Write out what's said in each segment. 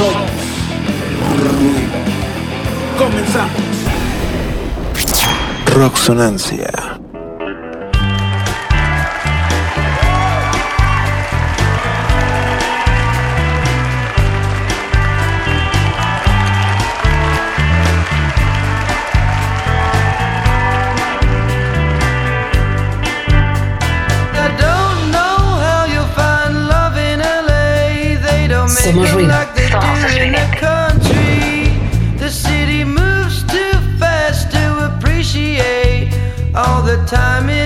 Somos. Comenzamos. Rocksonancia. I time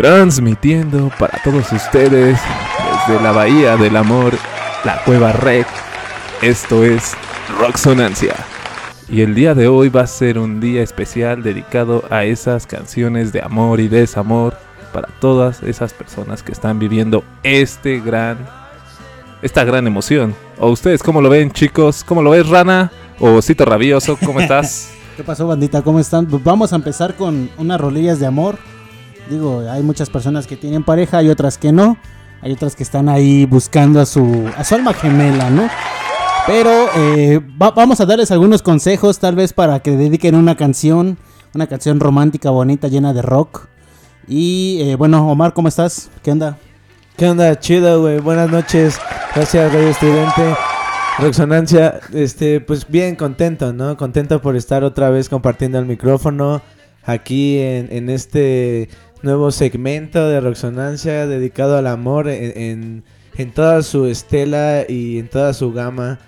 Transmitiendo para todos ustedes desde la Bahía del Amor, la Cueva Rec. Esto es Rocksonancia. Y el día de hoy va a ser un día especial dedicado a esas canciones de amor y desamor para todas esas personas que están viviendo este gran esta gran emoción. ¿O ustedes cómo lo ven, chicos? ¿Cómo lo ves, Rana? ¿O Cito Rabioso? ¿Cómo estás? ¿Qué pasó, bandita? ¿Cómo están? Vamos a empezar con unas rolillas de amor. Digo, hay muchas personas que tienen pareja, hay otras que no. Hay otras que están ahí buscando a su, a su alma gemela, ¿no? Pero eh, va- vamos a darles algunos consejos, tal vez para que dediquen una canción, una canción romántica, bonita, llena de rock. Y eh, bueno, Omar, ¿cómo estás? ¿Qué onda? ¿Qué onda? Chido, güey. Buenas noches. Gracias, Radio Estridente. Resonancia, este, pues bien contento, ¿no? Contento por estar otra vez compartiendo el micrófono aquí en, en este nuevo segmento de Roxonancia dedicado al amor en, en, en toda su estela y en toda su gama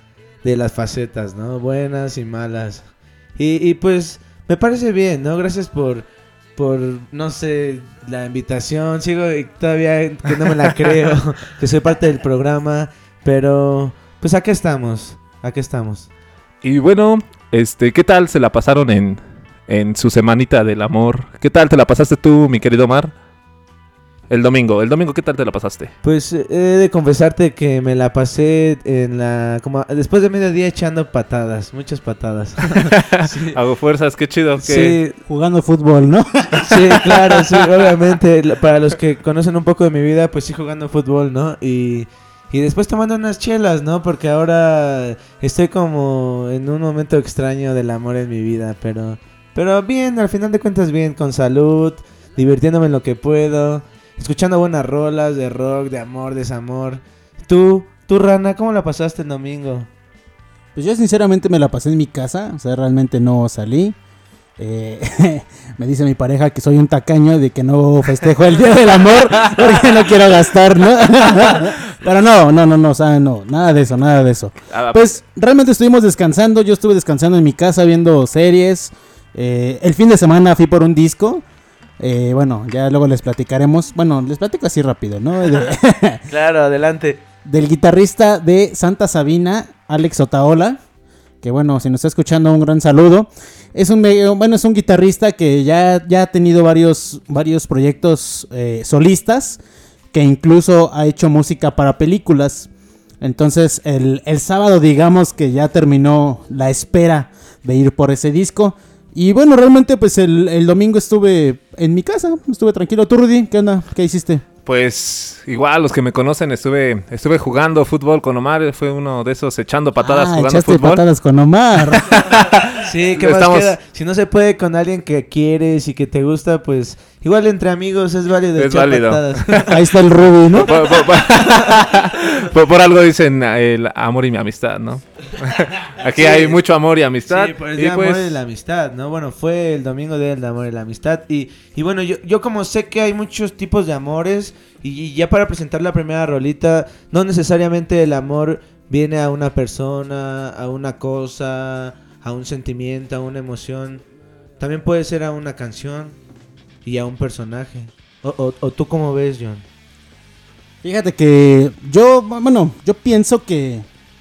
de las facetas, ¿no? Buenas y malas. Y, y pues me parece bien, ¿no? Gracias por, por, no sé, la invitación. Sigo todavía que no me la creo, que soy parte del programa, pero pues aquí estamos, aquí estamos. Y bueno, este, ¿qué tal se la pasaron en, en su semanita del amor? ¿Qué tal te la pasaste tú, mi querido Omar? El domingo, el domingo, ¿qué tal te la pasaste? Pues eh, he de confesarte que me la pasé en la, como después de mediodía echando patadas, muchas patadas. sí. Hago fuerzas, qué chido. Que... Sí, Jugando fútbol, ¿no? Sí, claro, sí, obviamente. Para los que conocen un poco de mi vida, pues sí jugando fútbol, ¿no? Y, y después tomando unas chelas, ¿no? Porque ahora estoy como en un momento extraño del amor en mi vida, pero, pero bien, al final de cuentas bien, con salud, divirtiéndome en lo que puedo, escuchando buenas rolas de rock, de amor, desamor. Tú, tú, Rana, ¿cómo la pasaste el domingo? Pues yo sinceramente me la pasé en mi casa, o sea, realmente no salí. Eh, me dice mi pareja que soy un tacaño de que no festejo el Día del Amor porque no quiero gastar, ¿no? Pero no, no, no, no, o sea, no, nada de eso, nada de eso. Ah, Pues realmente estuvimos descansando, yo estuve descansando en mi casa viendo series. Eh, el fin de semana fui por un disco. Eh, bueno, ya luego les platicaremos. Bueno, les platico así rápido, ¿no? De- Claro, adelante. del guitarrista de Santa Sabina, Alex Otaola. Que bueno, si nos está escuchando, un gran saludo. Es un, bueno, es un guitarrista que ya, ya ha tenido varios, varios proyectos eh, solistas, que incluso ha hecho música para películas. Entonces, el, el sábado, digamos que ya terminó la espera de ir por ese disco. Y bueno, realmente, pues el, el domingo estuve en mi casa, estuve tranquilo. ¿Tú, Rudy? ¿Qué onda? ¿Qué hiciste? Pues igual, los que me conocen, estuve estuve jugando fútbol con Omar. Fue uno de esos echando patadas ah, jugando echaste fútbol. patadas con Omar. Sí, ¿qué más Estamos- queda? Si no se puede con alguien que quieres y que te gusta, pues igual entre amigos es válido Es válido. patadas. Ahí está el Rudy, ¿no? Por, por- por- por- por algo dicen eh, el amor y mi amistad, ¿no? Aquí Sí. hay mucho amor y amistad. Sí, por el y pues, amor y la amistad, ¿no? Bueno, fue el domingo del amor y la amistad. Y, y bueno, yo, yo como sé que hay muchos tipos de amores, y, y ya para presentar la primera rolita, no necesariamente el amor viene a una persona, a una cosa, a un sentimiento, a una emoción. También puede ser a una canción y a un personaje. O, o, o tú cómo ves, John? Fíjate que yo, bueno, yo pienso que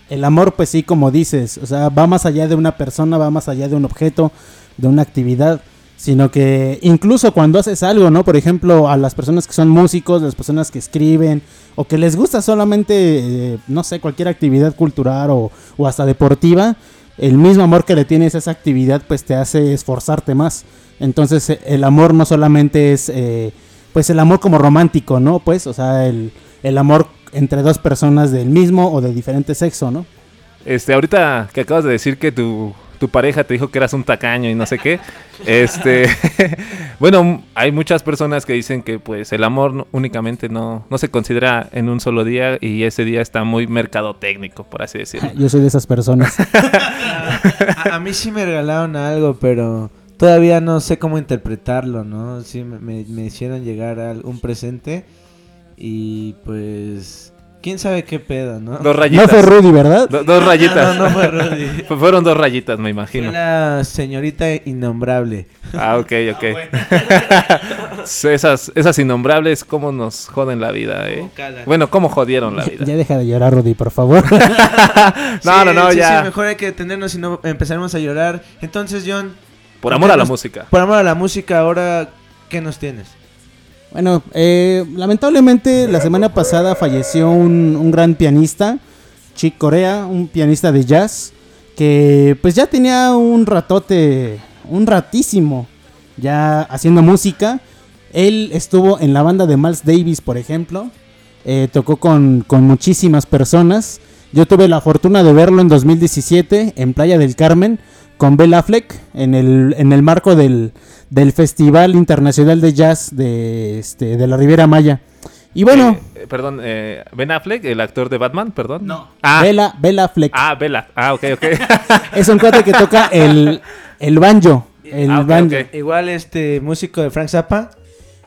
el amor, pues sí, como dices, o sea, va más allá de una persona, va más allá de un objeto, de una actividad, sino que incluso cuando haces algo, ¿no? Por ejemplo, a las personas que son músicos, las personas que escriben, o que les gusta solamente, eh, no sé, cualquier actividad cultural o, o hasta deportiva, el mismo amor que le tienes a esa actividad, pues te hace esforzarte más. Entonces, eh, el amor no solamente es, eh, pues el amor como romántico, ¿no? Pues, o sea, el, el amor entre dos personas del mismo o de diferente sexo, ¿no? Este, ahorita que acabas de decir que tu, tu pareja te dijo que eras un tacaño y no sé qué. Este, bueno, hay muchas personas que dicen que pues el amor no- únicamente no, no se considera en un solo día y ese día está muy mercadotécnico, por así decirlo. Yo soy de esas personas. A, a mí sí me regalaron algo, pero todavía no sé cómo interpretarlo, ¿no? Sí, me, me- hicieron llegar a un presente y pues... ¿Quién sabe qué pedo, no? Dos No rayitas. fue Rudy, ¿verdad? Do- dos rayitas. No, no fue Rudy. Fu- Fueron dos rayitas, me Fue imagino. la señorita innombrable. Ah, ok, ok. esas, esas innombrables, cómo nos joden la vida, eh. Bueno, cómo jodieron la vida. Ya deja de llorar, Rudy, por favor. No, no, Sí, no, sí, ya. sí, mejor hay que detenernos y no empezaremos a llorar. Entonces, John... Por amor a la música. Por amor a la música, ahora, ¿qué nos tienes? Bueno, eh, lamentablemente la semana pasada falleció un, un gran pianista, Chick Corea, un pianista de jazz, que pues ya tenía un ratote, un ratísimo, ya haciendo música. Él estuvo en la banda de Miles Davis, por ejemplo, eh, tocó con, con muchísimas personas. Yo tuve la fortuna de verlo en 2017 en Playa del Carmen con Ben Affleck en el, en el marco del, del Festival Internacional de Jazz de, este, de la Riviera Maya. Y bueno, Eh, eh, perdón, eh, Ben Affleck, el actor de Batman, perdón. No. Ah, Bela, Bela Fleck ah, Bella. Ah, ok, ok. es un cuate que toca el, el banjo. El Ah, banjo. Igual este músico de Frank Zappa.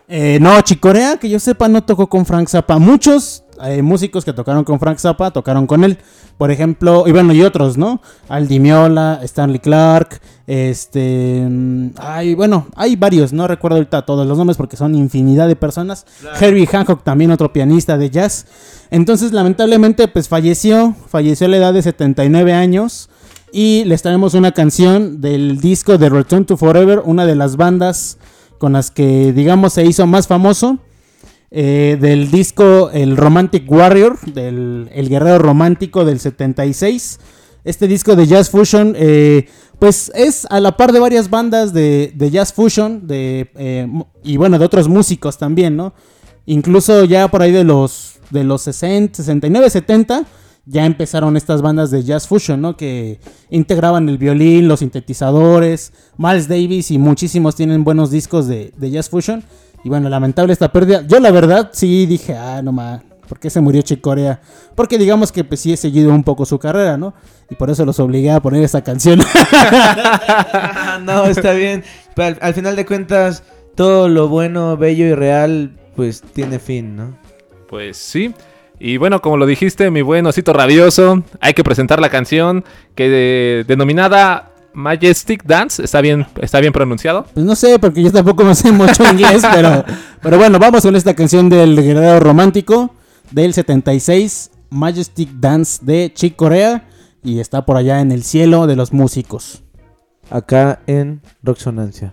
Eh, no, Chicorea, que yo sepa, no tocó con Frank Zappa. Muchos eh, músicos que tocaron con Frank Zappa tocaron con él. Por ejemplo, y bueno, y otros, ¿no? Aldi Miola, Stanley Clark, este... mm, Ay, bueno, hay varios, no recuerdo ahorita todos los nombres porque son infinidad de personas. Herbie Hancock, también otro pianista de jazz. Entonces, lamentablemente, pues falleció, falleció a la edad de 79 años. Y les traemos una canción del disco de Return to Forever, una de las bandas con las que, digamos, se hizo más famoso. Eh, del disco El Romantic Warrior, del El Guerrero Romántico del 76. Este disco de Jazz Fusion, eh, pues es a la par de varias bandas de, de Jazz Fusion de, eh, y bueno, de otros músicos también, ¿no? Incluso ya por ahí de los, de los 60, 69, 70, ya empezaron estas bandas de Jazz Fusion, ¿no? Que integraban el violín, los sintetizadores, Miles Davis y muchísimos tienen buenos discos de, de Jazz Fusion. Y bueno, lamentable esta pérdida. Yo la verdad sí dije, ah, no más, ¿por qué se murió Chick Corea? Porque digamos que pues sí he seguido un poco su carrera, ¿no? Y por eso los obligué a poner esta canción. no, está bien. Pero al, al final de cuentas, todo lo bueno, bello y real, pues tiene fin, ¿no? Pues sí. Y bueno, como lo dijiste, mi buen osito rabioso, hay que presentar la canción que de- denominada Majestic Dance. ¿Está bien, está bien pronunciado? Pues no sé, porque yo tampoco me sé mucho inglés, pero, pero bueno, vamos con esta canción del Guerrero Romántico del 76, Majestic Dance de Chick Corea, y está por allá en el cielo de los músicos. acá en Roxonancia.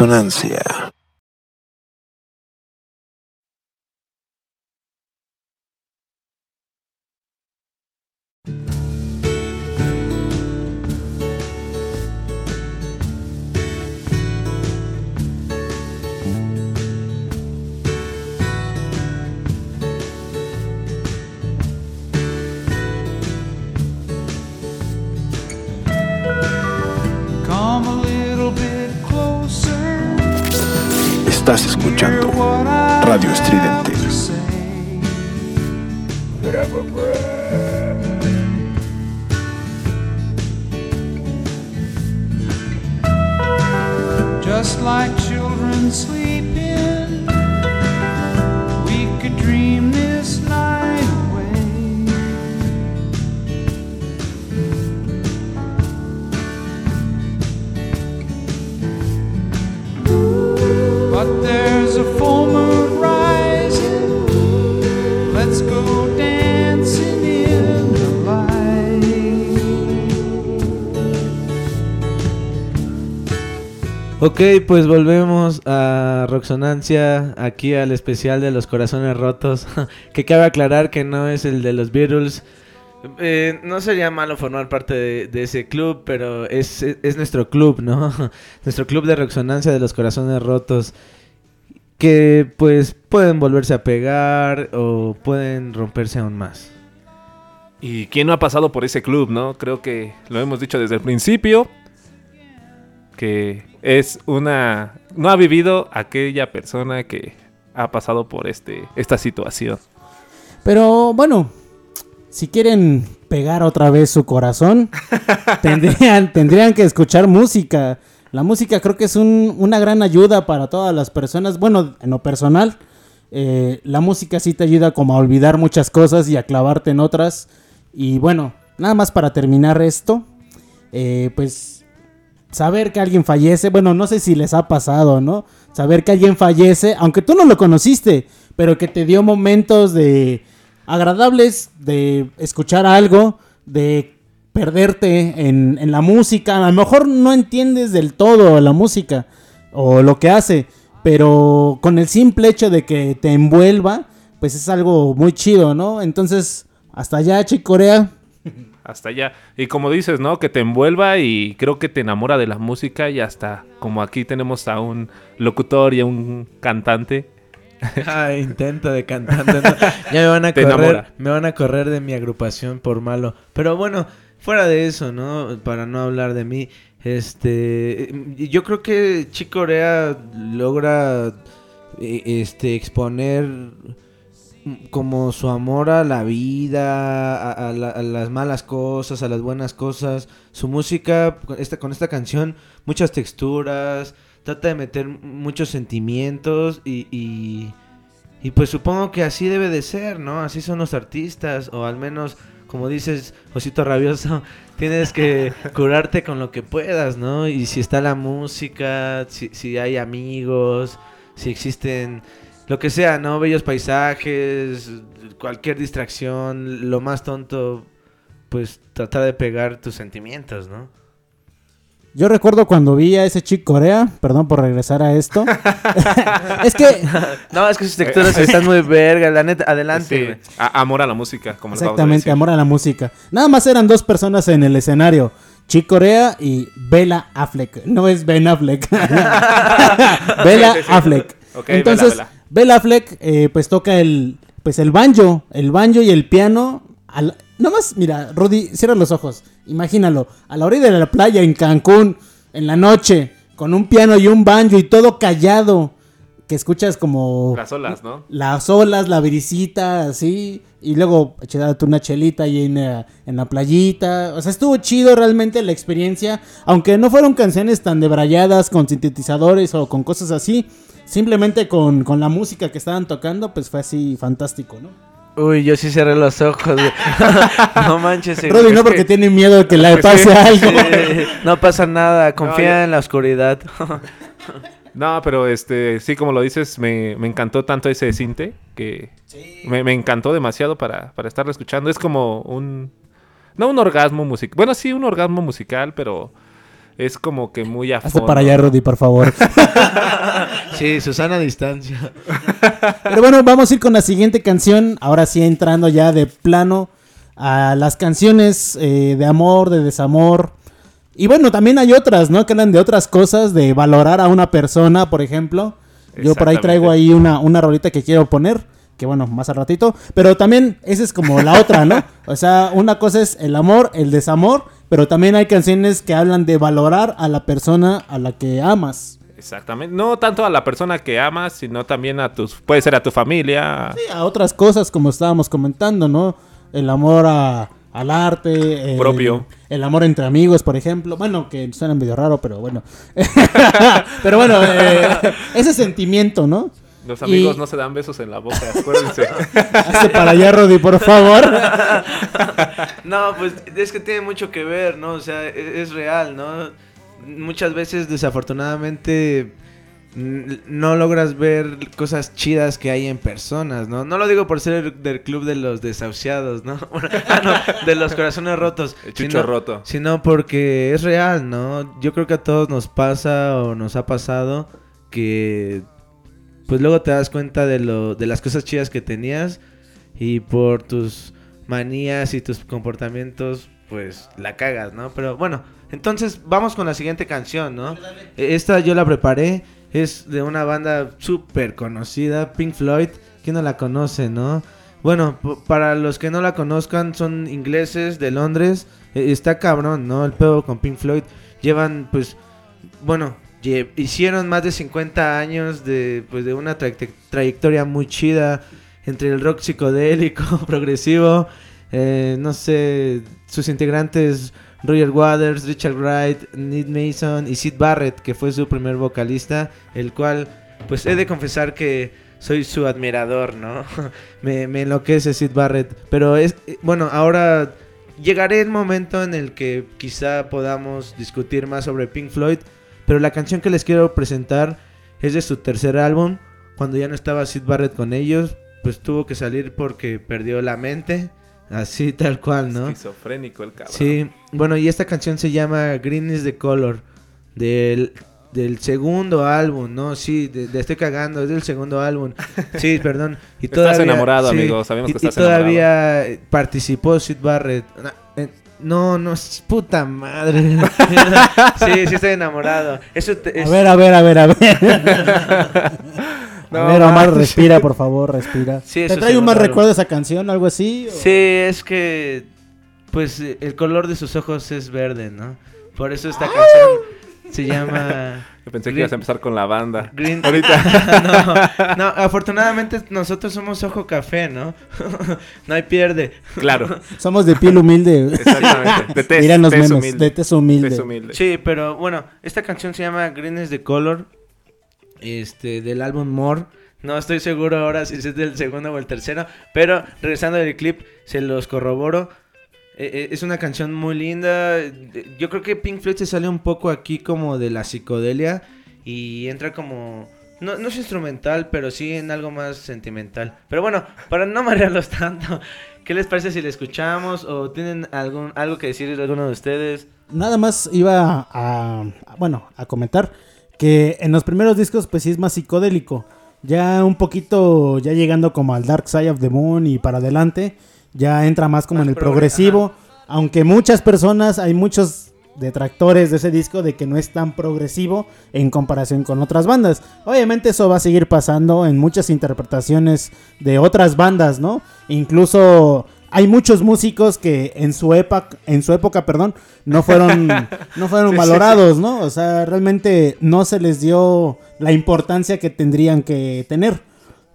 Roxonancia. Ok, pues volvemos a Roxonancia, aquí al especial de los corazones rotos. que cabe aclarar que no es el de los Beatles. Eh, no sería malo formar parte de, de ese club, pero es, es nuestro club, ¿no? nuestro club de Roxonancia de los corazones rotos. Que pues pueden volverse a pegar o pueden romperse aún más. ¿Y quién no ha pasado por ese club, no? Creo que lo hemos dicho desde el principio. Que es una. No ha vivido aquella persona que ha pasado por este, esta situación. Pero bueno, si quieren pegar otra vez su corazón, tendrían, tendrían que escuchar música. La música creo que es un- una gran ayuda para todas las personas. Bueno, en lo personal, eh, la música sí te ayuda como a olvidar muchas cosas y a clavarte en otras. Y bueno, nada más para terminar esto, eh, pues saber que alguien fallece, bueno, no sé si les ha pasado, ¿no? Saber que alguien fallece, aunque tú no lo conociste, pero que te dio momentos de agradables, de escuchar algo, de perderte en, en la música. A lo mejor no entiendes del todo la música o lo que hace, pero con el simple hecho de que te envuelva, pues es algo muy chido, ¿no? Entonces, hasta allá, Chicorea. Hasta allá. Y como dices, ¿no? Que te envuelva y creo que te enamora de la música y hasta como aquí tenemos a un locutor y a un cantante. Ah, intento de cantante. ¿no? Ya me van a correr, me van a correr de mi agrupación por malo. Pero bueno, fuera de eso, ¿no? Para no hablar de mí, este, yo creo que Chico Corea logra, eh, este, exponer como su amor a la vida, a, a la- a las malas cosas, a las buenas cosas. Su música, con esta, con esta canción, muchas texturas, trata de meter muchos sentimientos y, y, y pues supongo que así debe de ser, ¿no? Así son los artistas, o al menos, como dices, Osito Rabioso, tienes que curarte con lo que puedas, ¿no? Y si está la música, si, si hay amigos, si existen lo que sea, ¿no? Bellos paisajes, cualquier distracción, lo más tonto, pues tratar de pegar tus sentimientos, ¿no? Yo recuerdo cuando vi a ese chico Corea, perdón por regresar a esto. es que No, es que sus texturas están muy verga, la neta, adelante. Sí, güey. a- amor a la música, como Exactamente, decir. amor a la música. Nada más eran dos personas en el escenario. Chick Corea y Bella Affleck. No es Ben Affleck. Bella Sí, sí, sí. Affleck. Ok, Entonces, Bella, Bella Affleck eh, pues toca el pues el banjo, el banjo y el piano. al- Nada más, mira, Rudy, cierra los ojos. Imagínalo, a la orilla de la playa en Cancún, en la noche, con un piano y un banjo y todo callado. Que escuchas como Las olas, ¿no? las olas, la brisita, así. Y luego echarte una chelita ahí en, la- en la playita. O sea, estuvo chido realmente la experiencia. Aunque no fueron canciones tan debrayadas con sintetizadores o con cosas así. Simplemente con, con la música que estaban tocando, pues fue así fantástico, ¿no? Uy, yo sí cerré los ojos, güey. no manches. Roddy no porque que- tiene miedo de que le Sí, pase algo. Sí, no pasa nada, confía en la oscuridad. No, pero este, sí, como lo dices, me, me encantó tanto ese cinte que me, me encantó demasiado para, para estarlo escuchando. Es como un, no un orgasmo musical, bueno, sí, un orgasmo musical, pero es como que muy a Hazte fondo. para allá, Roddy, por favor. sí, Susana a distancia. Pero bueno, vamos a ir con la siguiente canción. Ahora sí, entrando ya de plano a las canciones eh, de amor, de desamor. Y bueno, también hay otras, ¿no? Que hablan de otras cosas, de valorar a una persona, por ejemplo. Yo por ahí traigo ahí una, una rolita que quiero poner, que bueno, más al ratito. Pero también esa es como la otra, ¿no? O sea, una cosa es el amor, el desamor, pero también hay canciones que hablan de valorar a la persona a la que amas. Exactamente. No tanto a la persona que amas, sino también a tus, puede ser a tu familia. Sí, a otras cosas como estábamos comentando, ¿no? El amor a- al arte. el- Propio. El amor entre amigos, por ejemplo. Bueno, que suena medio raro, pero bueno. pero bueno, eh, ese sentimiento, ¿no? Los amigos Y- no se dan besos en la boca, acuérdense. Hazte para allá, Roddy, por favor. No, pues es que tiene mucho que ver, ¿no? O sea, e- es, real, ¿no? Muchas veces, desafortunadamente, no logras ver cosas chidas que hay en personas, ¿no? No lo digo por ser del club de los desahuciados, ¿no? Ah, no, de los corazones rotos. El chucho sino- roto. Sino porque es real, ¿no? Yo creo que a todos nos pasa o nos ha pasado que pues luego te das cuenta de lo de las cosas chidas que tenías y por tus manías y tus comportamientos pues la cagas, ¿no? Pero bueno, entonces vamos con la siguiente canción, ¿no? E- Esta yo la preparé, es de una banda súper conocida, Pink Floyd, ¿quién no la conoce, no? Bueno, para los que no la conozcan, son ingleses de Londres, e- está cabrón, ¿no? El pedo con Pink Floyd, llevan pues, bueno, hicieron más de 50 años de, pues, de una trayect- trayectoria muy chida entre el rock psicodélico, progresivo, eh, no sé, sus integrantes Roger Waters, Richard Wright, Ned Mason y Sid Barrett, que fue su primer vocalista, el cual, pues he de confesar que soy su admirador, ¿no? me, me enloquece Sid Barrett, pero es, eh, bueno, ahora llegaré el momento en el que quizá podamos discutir más sobre Pink Floyd, pero la canción que les quiero presentar es de su tercer álbum, cuando ya no estaba Sid Barrett con ellos, pues tuvo que salir porque perdió la mente, así tal cual, ¿no? Esquizofrénico el cabrón. Sí, bueno, y esta canción se llama Green is the Color del, del segundo álbum, ¿no? Sí, de, de estoy cagando, es del segundo álbum. Sí, perdón. Y Estás enamorado, amigo, sabemos y, que y estás todavía eh, participó Sid Barrett. No, no, es puta madre. sí, sí estoy enamorado. Eso te- A ver, a ver, a ver, a ver. No a ver, Omar, respira, por favor, respira. Sí, ¿Te trae sí, un más claro. recuerdo esa canción, algo así? o- Sí, es que pues el color de sus ojos es verde, ¿no? Por eso esta canción se llama Yo pensé que ibas a empezar con la banda. Green. Ahorita. no, no, afortunadamente nosotros somos ojo café, ¿no? no hay pierde. Claro, Somos de piel humilde. exactamente. De tez, Dirán los tez memes, humilde. de tez humilde. Tez humilde. Sí, pero bueno, esta canción se llama Green is the Color. Este, del álbum More. No estoy seguro ahora si es del segundo o el tercero. Pero regresando al clip, se los corroboro. Eh, eh, es una canción muy linda. Yo creo que Pink Floyd se sale un poco aquí como de la psicodelia. Y entra como. No, no es instrumental, pero sí en algo más sentimental. Pero bueno, para no marearlos tanto, ¿qué les parece si la escuchamos? ¿O tienen algún algo que decir alguno de ustedes? Nada más iba a, a- bueno, a comentar que en los primeros discos pues sí es más psicodélico. Ya un poquito, ya llegando como al Dark Side of the Moon y para adelante, ya entra más como Más en el progre- progresivo. Aunque muchas personas, hay muchos detractores de ese disco de que no es tan progresivo en comparación con otras bandas. Obviamente eso va a seguir pasando en muchas interpretaciones de otras bandas, ¿no? Incluso hay muchos músicos que en su época, en su época, perdón, no fueron, no fueron sí, valorados, ¿no? O sea, realmente no se les dio la importancia que tendrían que tener.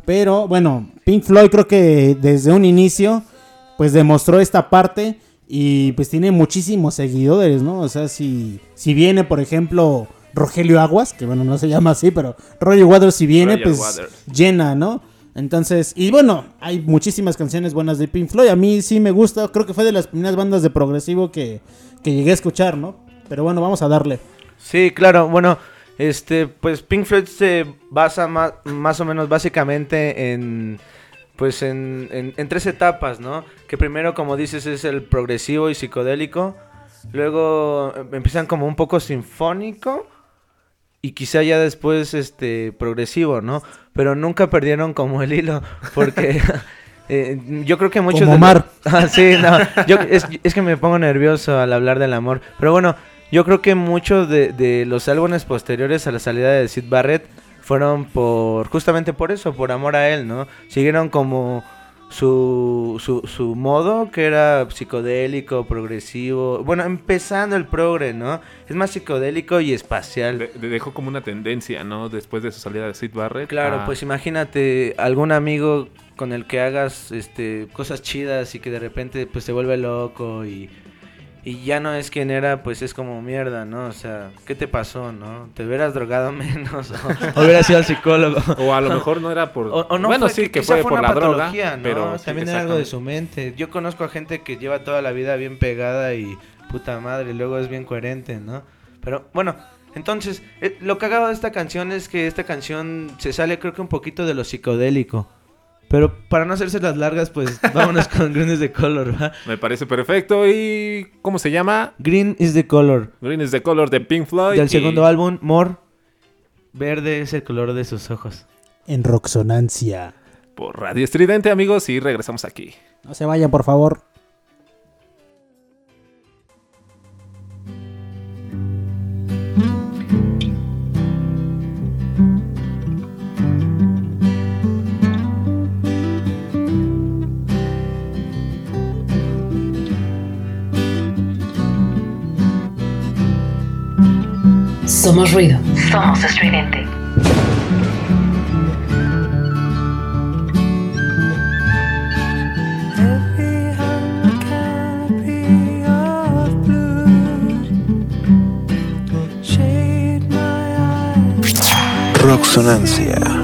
Pero bueno, Pink Floyd creo que desde un inicio, pues demostró esta parte y pues tiene muchísimos seguidores, ¿no? O sea, si, si viene, por ejemplo, Rogelio Aguas, que bueno, no se llama así, pero Roger Waters si viene, Roger pues Waters. llena, ¿no? Entonces, y bueno, hay muchísimas canciones buenas de Pink Floyd. A mí sí me gusta, creo que fue de las primeras bandas de progresivo que, que llegué a escuchar, ¿no? Pero bueno, vamos a darle. Sí, claro, bueno, este, pues Pink Floyd se basa más, más o menos básicamente en, pues en, en, en tres etapas, ¿no? Que primero, como dices, es el progresivo y psicodélico, luego eh, empiezan como un poco sinfónico y quizá ya después, este, progresivo, ¿no? Pero nunca perdieron como el hilo, porque... eh, yo creo que muchos Como de Omar. Ah, sí, no. Yo, es, es que me pongo nervioso al hablar del amor. Pero bueno, yo creo que muchos de, de los álbumes posteriores a la salida de Sid Barrett fueron por justamente por eso, por amor a él, ¿no? Siguieron como su, su, su modo, que era psicodélico, progresivo. Bueno, empezando el progre, ¿no? Es más psicodélico y espacial. De- de- dejó como una tendencia, ¿no? Después de su salida de Sid Barrett. Claro, a- pues imagínate algún amigo con el que hagas este cosas chidas y que de repente pues se vuelve loco y, y ya no es quien era, pues es como mierda, ¿no? O sea, ¿qué te pasó, no? ¿Te hubieras drogado menos o, o hubieras ido al psicólogo? O a lo mejor no era por... O, o no bueno, fue- sí, que fue, por la droga, pero... sí, También era algo de su mente. Yo conozco a gente que lleva toda la vida bien pegada y puta madre, y luego es bien coherente, ¿no? Pero bueno, entonces, eh, lo cagado de esta canción es que esta canción se sale creo que un poquito de lo psicodélico. Pero para no hacerse las largas, pues vámonos con Green is the Color, ¿va? Me parece perfecto. ¿Y cómo se llama? Green is the Color. Green is the Color de Pink Floyd. Del y- segundo álbum, More. Verde es el color de sus ojos. En Roxonancia. Por Radio Estridente, amigos, y regresamos aquí. No se vayan, por favor. Somos ruido. Somos estridente. Roxonancia.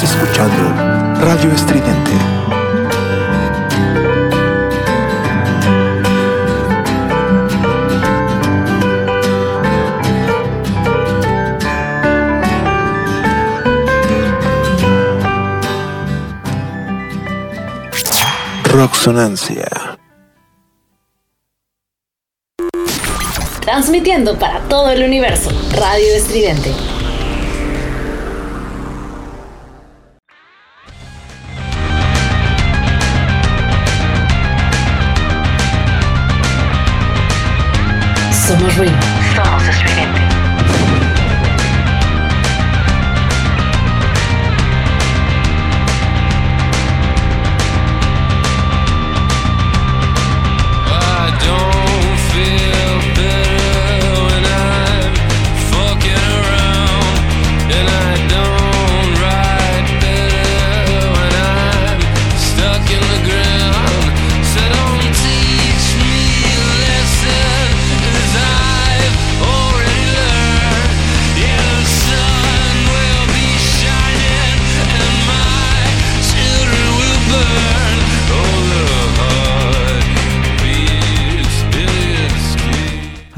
Escuchando Radio Estridente. Roxonancia. Transmitiendo para todo el universo. Radio Estridente.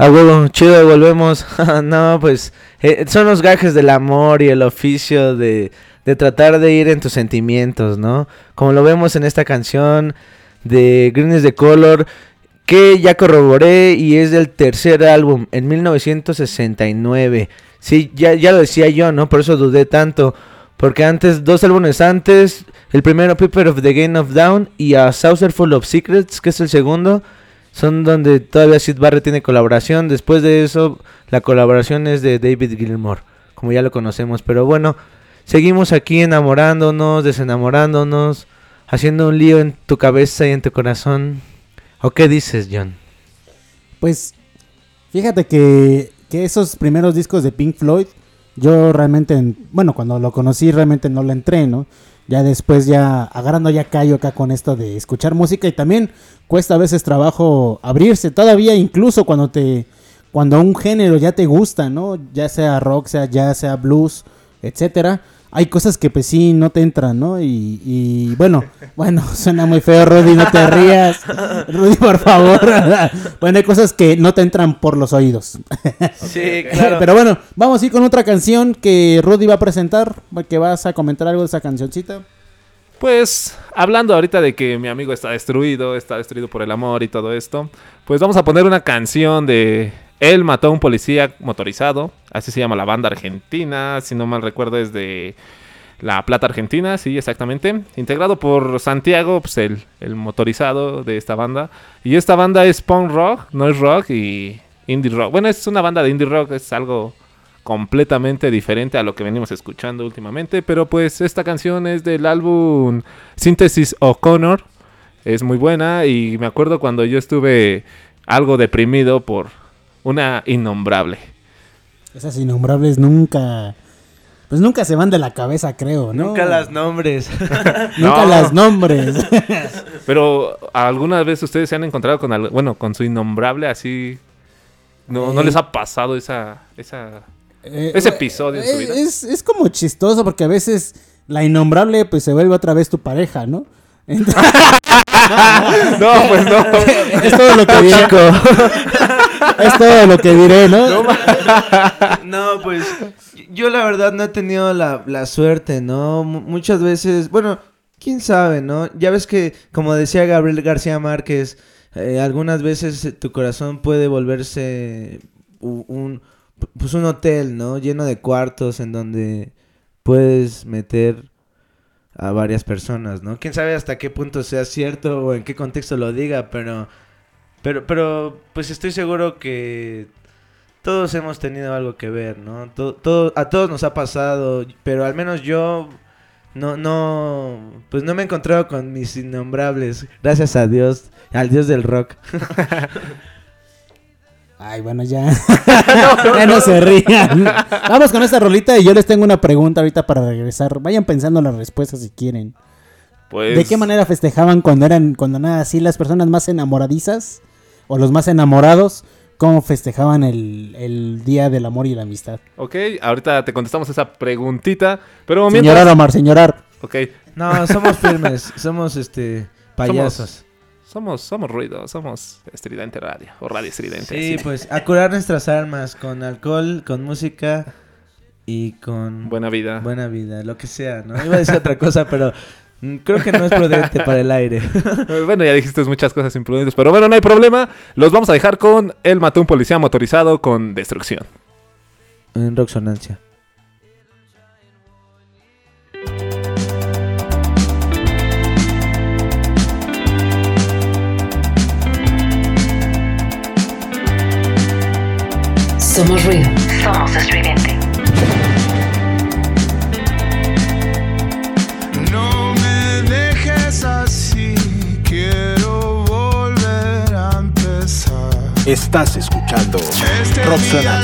A huevo, chido, volvemos. no, pues eh, son los gajes del amor y el oficio de, de tratar de ir en tus sentimientos, ¿no? Como lo vemos en esta canción de Green is the Color, que ya corroboré y es del tercer álbum, en 1969. Sí, ya, ya lo decía yo, ¿no? Por eso dudé tanto. Porque antes, dos álbumes antes, el primero Paper of the Game of Down y A Saucer Full of Secrets, que es el segundo, son donde todavía Sid Barrett tiene colaboración. Después de eso, la colaboración es de David Gilmour, como ya lo conocemos. Pero bueno, seguimos aquí enamorándonos, desenamorándonos, haciendo un lío en tu cabeza y en tu corazón. ¿O qué dices, John? Pues fíjate que, que esos primeros discos de Pink Floyd, yo realmente, en- bueno, cuando lo conocí realmente no lo entré, ¿no? Ya después ya agarrando ya callo acá con esto de escuchar música y también cuesta a veces trabajo abrirse, todavía incluso cuando te cuando un género ya te gusta, ¿no? Ya sea rock, sea ya sea blues, etcétera. Hay cosas que pues sí no te entran, ¿no? Y, y bueno, bueno, suena muy feo, Rudy, no te rías. Rudy, por favor. bueno, hay cosas que no te entran por los oídos. Sí, Pero bueno, vamos a ir con otra canción que Rudy va a presentar, que vas a comentar algo de esa cancioncita. Pues hablando ahorita de que mi amigo está destruido, está destruido por el amor y todo esto, pues vamos a poner una canción de Él mató a un policía motorizado, así se llama la banda argentina, si no mal recuerdo es de La Plata Argentina, sí, exactamente, integrado por Santiago, pues el, motorizado de esta banda, y esta banda es punk rock, no es rock y indie rock, bueno, es una banda de indie rock, es algo completamente diferente a lo que venimos escuchando últimamente, pero pues esta canción es del álbum Synthesis O'Connor, es muy buena y me acuerdo cuando yo estuve algo deprimido por una innombrable. Esas innombrables nunca, pues nunca se van de la cabeza, creo, ¿no? Nunca las nombres. Nunca las nombres. Pero alguna vez ustedes se han encontrado con algo, bueno, con su innombrable así no, no Eh. les ha pasado esa esa Eh, Ese eh, episodio en su vida. Es, es como chistoso porque a veces la innombrable pues se vuelve otra vez tu pareja, ¿no? Entonces, No, pues no. es todo lo que diré. es todo lo que diré, ¿no? No, pues yo la verdad no he tenido la, la suerte, ¿no? Mu- muchas veces, bueno, quién sabe, ¿no? Ya ves que, como decía Gabriel García Márquez, eh, algunas veces eh, tu corazón puede volverse un, pues un hotel, ¿no? Lleno de cuartos en donde puedes meter a varias personas, ¿no? Quién sabe hasta qué punto sea cierto o en qué contexto lo diga, pero, pero, pero, pues estoy seguro que todos hemos tenido algo que ver, ¿no? A todos nos ha pasado, pero al menos yo no, no, pues no me he encontrado con mis innombrables, gracias a Dios, al Dios del rock. Ay, bueno, ya. ya no se rían. Vamos con esta rolita y yo les tengo una pregunta ahorita para regresar. Vayan pensando las respuestas si quieren. Pues ¿De qué manera festejaban cuando eran, cuando eran así las personas más enamoradizas o los más enamorados? ¿Cómo festejaban el, el Día del Amor y la Amistad? Ok, ahorita te contestamos esa preguntita, pero Señorar, mientras Omar, señorar. Ok, No, somos firmes, somos este payasos. somos somos ruido, somos Estridente Radio o Radio Estridente. Sí, así. pues a curar nuestras almas con alcohol, con música y con Buena vida. buena vida, lo que sea, ¿no? Iba a decir otra cosa, pero mm, creo que no es prudente para el aire. Bueno, ya dijiste muchas cosas imprudentes, pero bueno, no hay problema. Los vamos a dejar con El mató un policía motorizado con destrucción. en Roxonancia. Somos ruido. Somos estridente. No me dejes así, quiero volver a empezar. Estás escuchando este Roxana.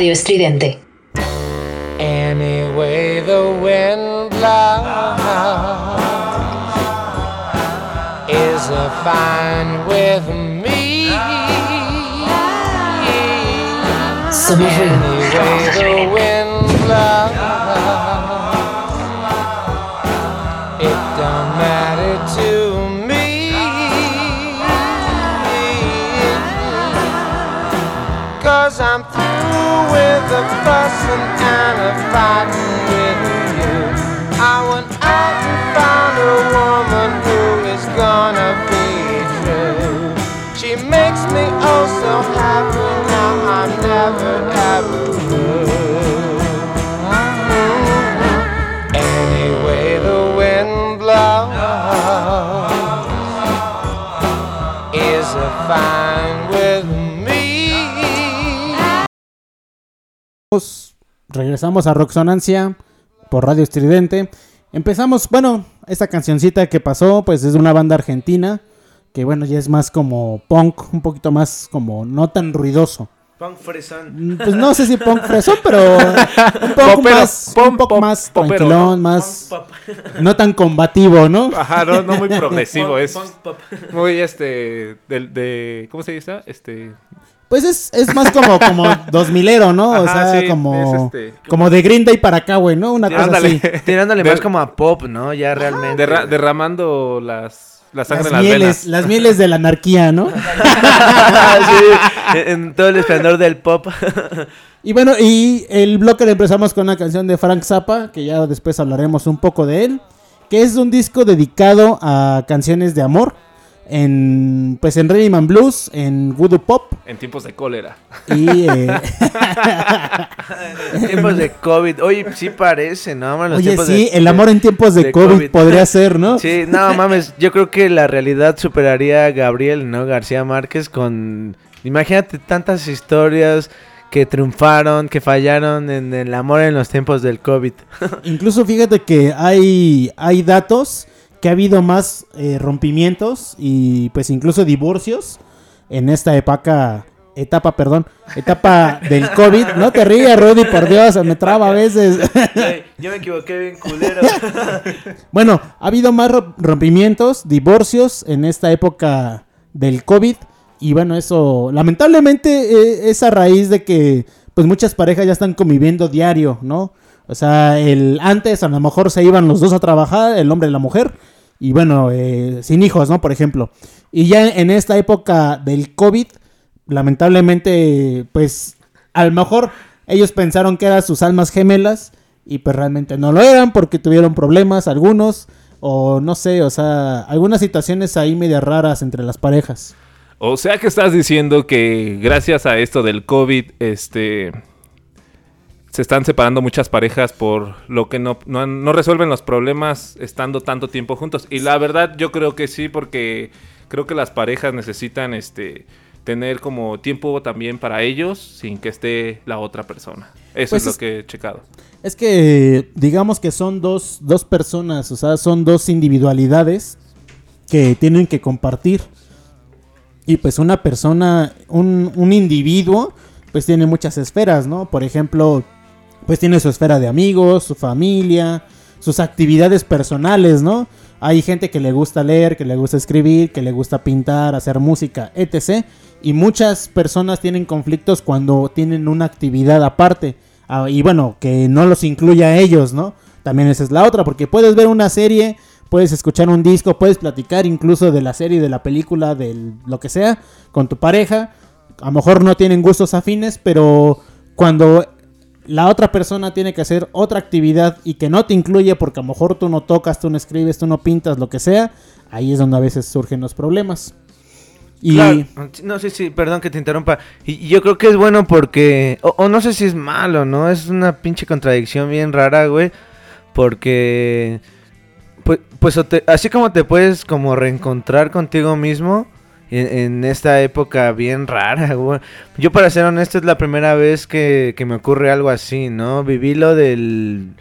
Radio Estridente. Regresamos a Roxonancia por Radio Estridente. Empezamos, bueno, esta cancioncita que pasó, pues es de una banda argentina, que bueno, ya es más como punk, un poquito más como no tan ruidoso. Punk fresón. Mm, Pues no sé si punk fresón, pero un poco Popero, más, pom- un poco pop- más popero, tranquilón, más no tan combativo, ¿no? Ajá, no, no muy progresivo, es Punk pop. muy este del de ¿cómo se dice? Este Pues es, es más como, como dos milero, ¿no? o sea, sí, como, es este- como de Green Day para acá, güey, ¿no? Una cosa ándale. así. Tirándole De- más como a pop, ¿no? Ya realmente. derra- derramando las la sangre Las en las mieles, venas. las mieles de la anarquía, ¿no? Sí, en- en todo el esplendor del pop. Y bueno, y el bloque lo empezamos con una canción de Frank Zappa, que ya después hablaremos un poco de él, que es un disco dedicado a canciones de amor, en pues en Rhythm and Blues, en Voodoo Pop En tiempos de cólera. y eh, En tiempos de COVID. Oye, sí parece, ¿no? mames, los oye tiempos sí, de- el amor en tiempos de, de COVID, COVID. podría ser, ¿no? Sí, no mames, yo creo que la realidad superaría a Gabriel, ¿no? García Márquez con... Imagínate tantas historias que triunfaron, que fallaron en el amor en los tiempos del COVID. Incluso fíjate que hay, hay datos que ha habido más eh, rompimientos y pues incluso divorcios en esta etapa, etapa, perdón, etapa del COVID. No te rías, Rudy, por Dios, se me traba a veces. yo me equivoqué bien culero. bueno, ha habido más ro- rompimientos, divorcios en esta época del COVID. Y bueno, eso lamentablemente eh, es a raíz de que pues muchas parejas ya están conviviendo diario, ¿no? O sea, el antes a lo mejor se iban los dos a trabajar, el hombre y la mujer, y bueno, eh, sin hijos, ¿no? Por ejemplo. Y ya en esta época del COVID, lamentablemente, pues a lo mejor ellos pensaron que eran sus almas gemelas y pues realmente no lo eran porque tuvieron problemas algunos o no sé, o sea, algunas situaciones ahí medio raras entre las parejas. O sea que estás diciendo que gracias a esto del COVID, este se están separando muchas parejas por lo que no, no, no resuelven los problemas estando tanto tiempo juntos. Y la verdad yo creo que sí, porque creo que las parejas necesitan este tener como tiempo también para ellos sin que esté la otra persona. Eso Pues es lo es- que he checado. Es que digamos que son dos, dos personas, o sea, son dos individualidades que tienen que compartir. Y pues una persona, un, un individuo, pues tiene muchas esferas, ¿no? Por ejemplo, pues tiene su esfera de amigos, su familia, sus actividades personales, ¿no? Hay gente que le gusta leer, que le gusta escribir, que le gusta pintar, hacer música, etc. Y muchas personas tienen conflictos cuando tienen una actividad aparte. Ah, y bueno, que no los incluya a ellos, ¿no? También esa es la otra, porque puedes ver una serie, puedes escuchar un disco, puedes platicar incluso de la serie, de la película, de lo que sea, con tu pareja. A lo mejor no tienen gustos afines, pero cuando la otra persona tiene que hacer otra actividad y que no te incluye porque a lo mejor tú no tocas, tú no escribes, tú no pintas, lo que sea, ahí es donde a veces surgen los problemas. Y no sé si, perdón que te interrumpa. Y, yo creo que es bueno porque, o, o no sé si es malo, ¿no? Es una pinche contradicción bien rara, güey. Porque, pues, pues así como te puedes como reencontrar contigo mismo en, en esta época bien rara, güey. Yo para ser honesto es la primera vez que, que me ocurre algo así, ¿no? Viví lo del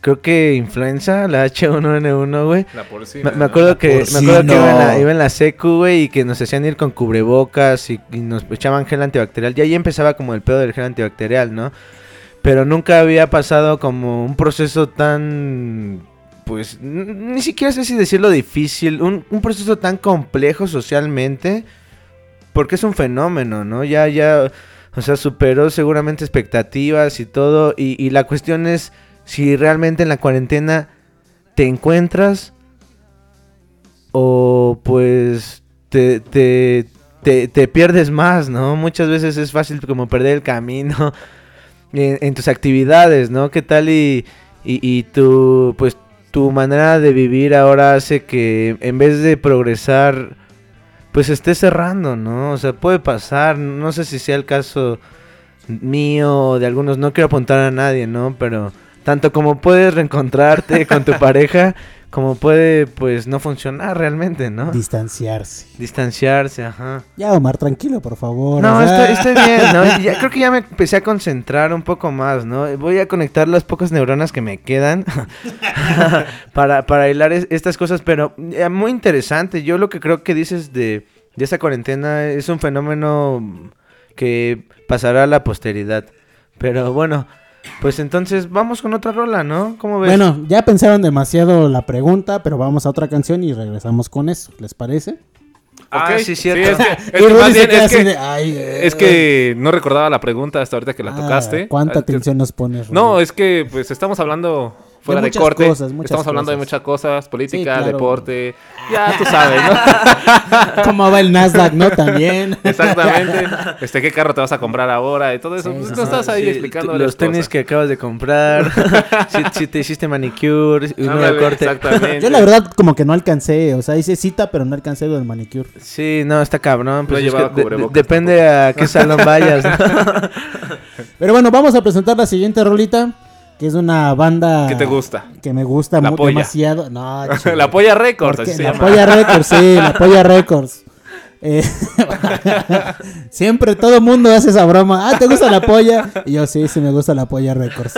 creo que influenza, la H1N1, güey. La porcina. Me, me acuerdo que, me porcino. acuerdo que iba, en la, iba en la secu, güey, y que nos hacían ir con cubrebocas y, y nos echaban gel antibacterial. Y ahí empezaba como el pedo del gel antibacterial, ¿no? Pero nunca había pasado como un proceso tan, pues, ni siquiera sé si decirlo difícil, un, un proceso tan complejo socialmente, porque es un fenómeno, ¿no? Ya, ya, o sea, superó seguramente expectativas y todo, y, la cuestión es si realmente en la cuarentena te encuentras o pues te, te, te, te pierdes más, ¿no? Muchas veces es fácil como perder el camino en, tus actividades, ¿no? ¿Qué tal y, y, y pues, tu manera de vivir ahora hace que en vez de progresar, pues estés cerrando, ¿no? O sea, puede pasar, no sé si sea el caso mío o de algunos, no quiero apuntar a nadie, ¿no? Pero tanto como puedes reencontrarte con tu pareja, como puede, pues, no funcionar realmente, ¿no? Distanciarse. Distanciarse, ajá. Ya, Omar, tranquilo, por favor. No, estoy, estoy bien, ¿no? Ya, creo que ya me empecé a concentrar un poco más, ¿no? Voy a conectar las pocas neuronas que me quedan para, para hilar es- estas cosas, pero eh, muy interesante. Yo lo que creo que dices de, de esta cuarentena es un fenómeno que pasará a la posteridad. Pero bueno, pues entonces vamos con otra rola, ¿no? ¿Cómo ves? Bueno, ya pensaron demasiado la pregunta, pero vamos a otra canción y regresamos con eso. ¿Les parece? Ah, sí, cierto. es que, es que bien, queda es así que, de, ay, eh, es que no recordaba la pregunta hasta ahorita que la ah, tocaste. ¿Cuánta Ah, atención nos pones? Rudy? No, es que pues estamos hablando fuera de, muchas corte. cosas, muchas estamos hablando de muchas cosas, política, claro. deporte. Ya tú sabes, ¿no? ¿Cómo va el Nasdaq, no? También. Exactamente. Este, ¿qué carro te vas a comprar ahora? Y todo eso. Sí, Pues, sí. estás ahí Sí, explicando los tenis cosas. que acabas de comprar, si, si te hiciste manicure, un nuevo Ándale, corte. Exactamente. Yo la verdad como que no alcancé, o sea, hice cita, pero no alcancé lo del manicure. Sí, no, está cabrón. Pues No es que llevaba de- de- cubrebocas depende a qué salón vayas. ¿no? Pero bueno, vamos a presentar la siguiente rolita, que es una banda... ¿Qué te gusta? Que me gusta La Polla. demasiado. No, la Polla Records. Así se la llama. Polla Records, sí, la Polla Records. Eh, siempre todo mundo hace esa broma. Ah, ¿te gusta la polla? Y yo, sí, sí me gusta la polla Records.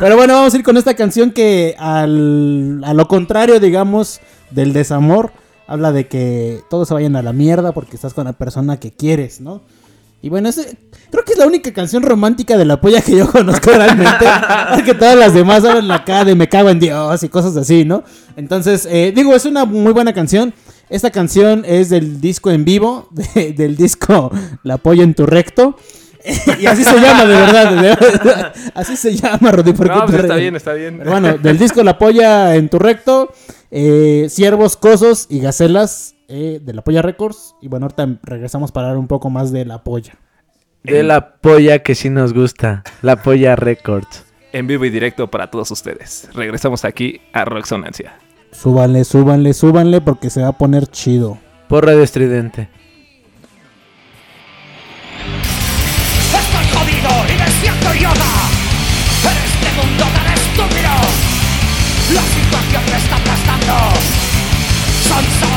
Pero bueno, vamos a ir con esta canción que al, a lo contrario, digamos, del desamor, habla de que todos se vayan a la mierda porque estás con la persona que quieres, ¿no? Y bueno, ese- creo que es la única canción romántica de la polla que yo conozco realmente. Porque todas las demás hablan acá de me cago en Dios y cosas así, ¿no? Entonces, eh, digo, es una muy buena canción. Esta canción es del disco en vivo, de- del disco La polla en tu recto. y así se llama, de verdad. de verdad. así se llama, Rodi. ¿por qué No, te pues está bien, está bien. Pero bueno, del disco La Polla en tu recto, eh, Ciervos, Cosos y Gacelas eh, de La Polla Records. Y bueno, ahorita regresamos para hablar un poco más de La Polla. De la polla que sí nos gusta. La polla Records. En vivo y directo para todos ustedes. Regresamos aquí a Roxonancia. Súbanle, súbanle, súbanle porque se va a poner chido. Por Radio Estridente. Estoy jodido y me siento idiota En este mundo tan estúpido La situación me está aplastando Son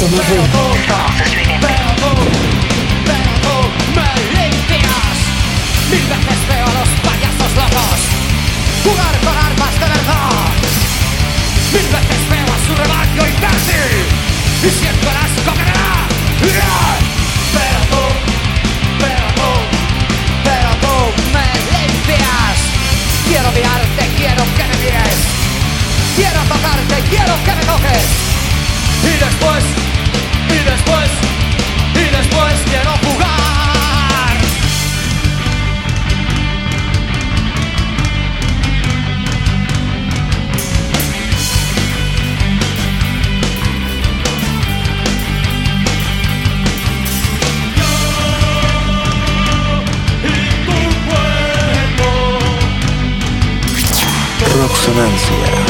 Mil veces veo a los payasos locos Jugar con armas de verdad Mil veces veo a su rebaño imbécil Y siento el asco que me Pero tú pero tú, pero tú me limpias. Quiero mirarte, quiero que me mires. Quiero tocarte, quiero que me toques. Y después, y después, y después quiero jugar. Y tu cuerpo. Roxonancia.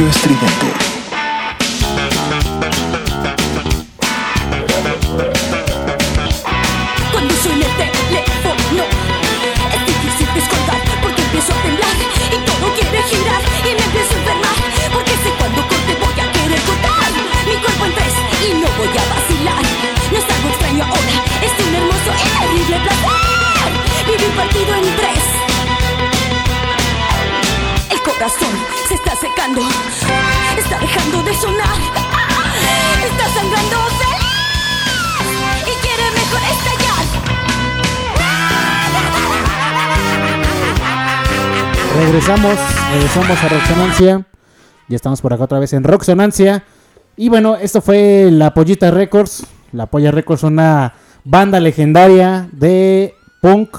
Radio Estridente. Regresamos a Roxonancia. Ya estamos por acá otra vez en Roxonancia. Y bueno, esto fue La Pollita Records. La Polla Records, una banda legendaria de punk,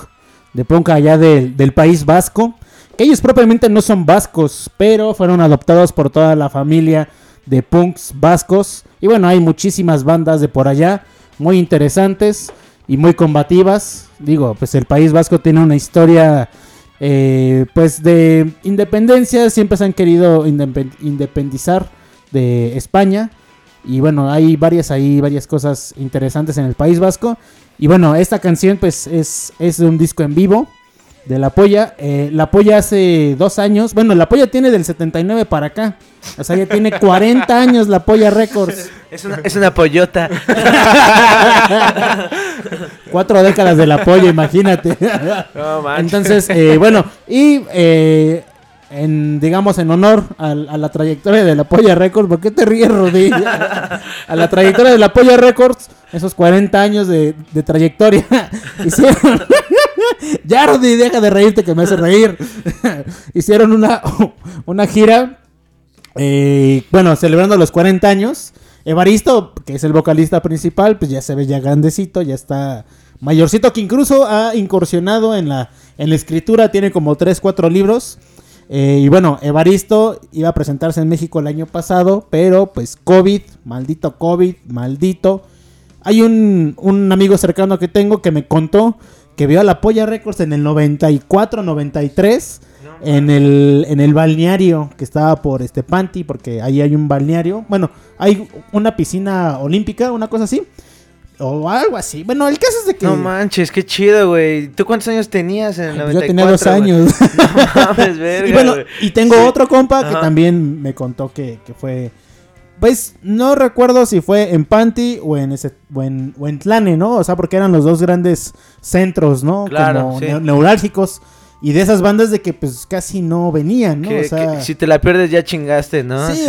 de punk allá del, del país vasco. Que ellos propiamente no son vascos, pero fueron adoptados por toda la familia de punks vascos. Y bueno, hay muchísimas bandas de por allá, muy interesantes y muy combativas. Digo, pues el País Vasco tiene una historia eh, pues de independencia, siempre se han querido indepen- independizar de España. Y bueno, hay varias ahí, varias cosas interesantes en el País Vasco. Y bueno, esta canción pues es, es de un disco en vivo de La Polla. Eh, la Polla hace dos años, bueno, La Polla tiene del 79 para acá. O sea, ya tiene 40 años La Polla Records. Es una, es una pollota. Cuatro décadas de La Polla, imagínate. No manches. Entonces, eh, bueno, y eh, en, digamos, en honor a, la trayectoria de la Polla Records, ¿por qué te ríes, Rudy? a la trayectoria de la Polla Records, esos 40 años de, de trayectoria, hicieron... ya, deja de reírte que me hace reír. hicieron una, una gira, eh, bueno, celebrando los 40 años. Evaristo, que es el vocalista principal, pues ya se ve ya grandecito, ya está mayorcito, que incluso ha incursionado en la, en la escritura, tiene como 3, 4 libros. Eh, y bueno, Evaristo iba a presentarse en México el año pasado, pero pues COVID, maldito COVID, maldito. Hay un, un amigo cercano que tengo que me contó que vio a la Polla Records en el 94, 93 en el, en el balneario que estaba por este Panti, porque ahí hay un balneario. Bueno, hay una piscina olímpica, una cosa así. O algo así. Bueno, el caso es de que. No manches, qué chido, güey. ¿Tú cuántos años tenías en el Yo 94? tenía dos años. No mames, verga, y bueno, güey. y tengo Sí. otro compa que también me contó que, que fue. Pues no recuerdo si fue en Panti o en ese o en, o en Tlane, ¿no? O sea, porque eran los dos grandes centros, ¿no? Claro, Como sí. neurálgicos. Y de esas bandas de que pues casi no venían, ¿no? Que- o sea, que si te la pierdes ya chingaste, ¿no? Sí,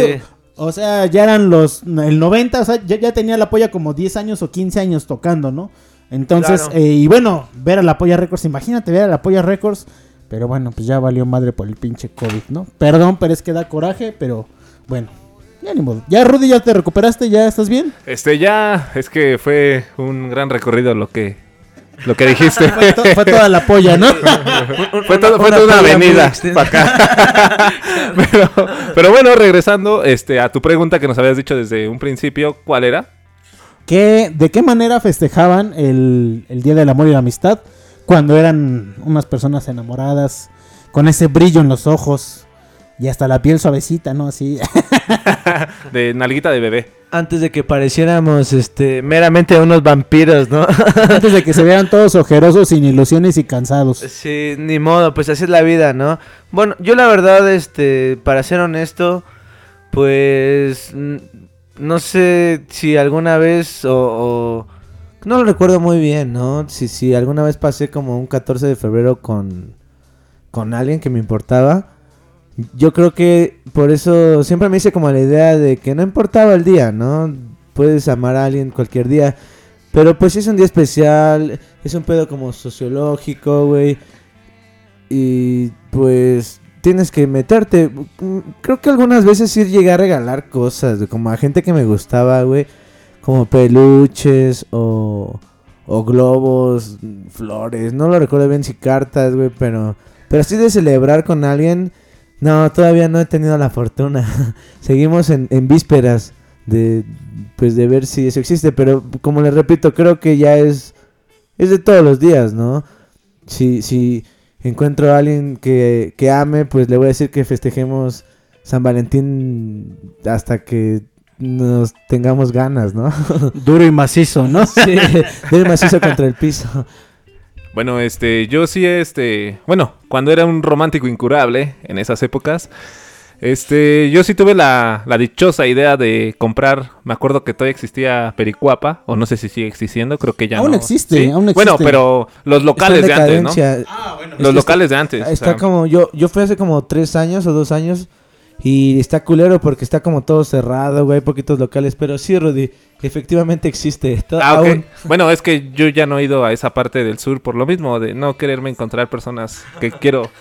O, o sea, ya eran los. El 90, o sea, ya, ya tenía la polla como 10 años o 15 años tocando, ¿no? Entonces, Claro. eh, y bueno, ver a la polla Records, imagínate ver a la polla Records. Pero bueno, pues ya valió madre por el pinche COVID, ¿no? Perdón, pero es que da coraje, pero bueno, ya ni modo. Ya, Rudy, ya te recuperaste, ya estás bien. Este ya, es que fue un gran recorrido lo que lo que dijiste. Fue to- fue toda la polla, ¿no? fue, todo- fue una toda una avenida para acá. pero, pero bueno, regresando este a tu pregunta que nos habías dicho desde un principio, ¿cuál era? ¿Qué, ¿De qué manera festejaban el, el Día del Amor y la Amistad cuando eran unas personas enamoradas, con ese brillo en los ojos y hasta la piel suavecita, ¿no? Así. De nalguita de bebé. Antes de que pareciéramos este meramente unos vampiros, ¿no? Antes de que se vean todos ojerosos, sin ilusiones y cansados. Sí, ni modo, pues así es la vida, ¿no? Bueno, yo la verdad, este, para ser honesto, pues mm, no sé si alguna vez o, o- no lo recuerdo muy bien, ¿no? Si si alguna vez pasé como un 14 de febrero con con alguien que me importaba. Yo creo que por eso siempre me hice como la idea de que no importaba el día, ¿no? puedes amar a alguien cualquier día. Pero pues es un día especial, es un pedo como sociológico, güey. Y pues tienes que meterte. Creo que algunas veces sí llegué a regalar cosas, como a gente que me gustaba, güey. Como peluches o, o globos, flores. No lo recuerdo bien si cartas, güey, pero... Pero así de celebrar con alguien... No, todavía no he tenido la fortuna. Seguimos en, en vísperas de pues de ver si eso existe, pero como les repito, creo que ya es es de todos los días, ¿no? Si si encuentro a alguien que, que ame, pues le voy a decir que festejemos San Valentín hasta que nos tengamos ganas, ¿no? Duro y macizo, ¿no? sí, duro y macizo contra el piso. Bueno, este, yo sí, este, bueno, cuando era un romántico incurable en esas épocas, este, yo sí tuve la, la dichosa idea de comprar, me acuerdo que todavía existía Pericuapa, o no sé si sigue existiendo, creo que ya Aún no. existe, Sí. aún Bueno, existe. pero los locales de antes, ¿no? decadencia. Los Es que locales está- de antes. o Está sea, como yo, yo fui hace como tres años o dos años y está culero porque está como todo cerrado, güey, hay poquitos locales, pero sí, Rudy, efectivamente existe. Ah, ok. aún. Bueno, es que yo ya no he ido a esa parte del sur por lo mismo, de no quererme encontrar personas que quiero.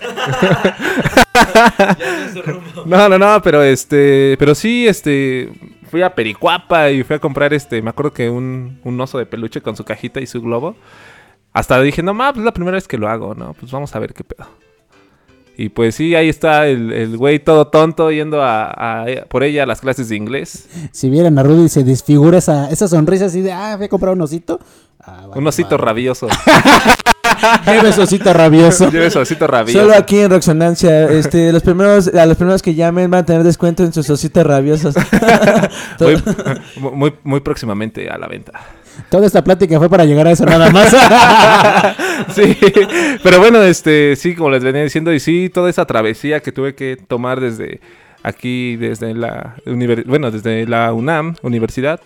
no, no, no, pero este, pero sí, este, fui a Pericuapa y fui a comprar este, me acuerdo que un, un oso de peluche con su cajita y su globo. Hasta dije, no, ma, pues es la primera vez que lo hago, ¿no? Pues vamos a ver qué pedo. Y pues sí, ahí está el, el güey todo tonto yendo a, a- por ella a las clases de inglés. Si vieran a Rudy se desfigura esa, esa sonrisa así de, ah, voy a comprar un osito. Ah, Un osito rabioso. Lleve su osito rabioso. Lleve su osito rabioso. Solo aquí en Roxonancia, este, los primeros, a los primeros que llamen van a tener descuento en sus ositos rabiosos. muy, muy, muy próximamente a la venta. Toda esta plática fue para llegar a eso nada más. sí, pero bueno, este, sí, como les venía diciendo, y sí, toda esa travesía que tuve que tomar desde aquí, desde la, bueno, desde la UNAM, universidad,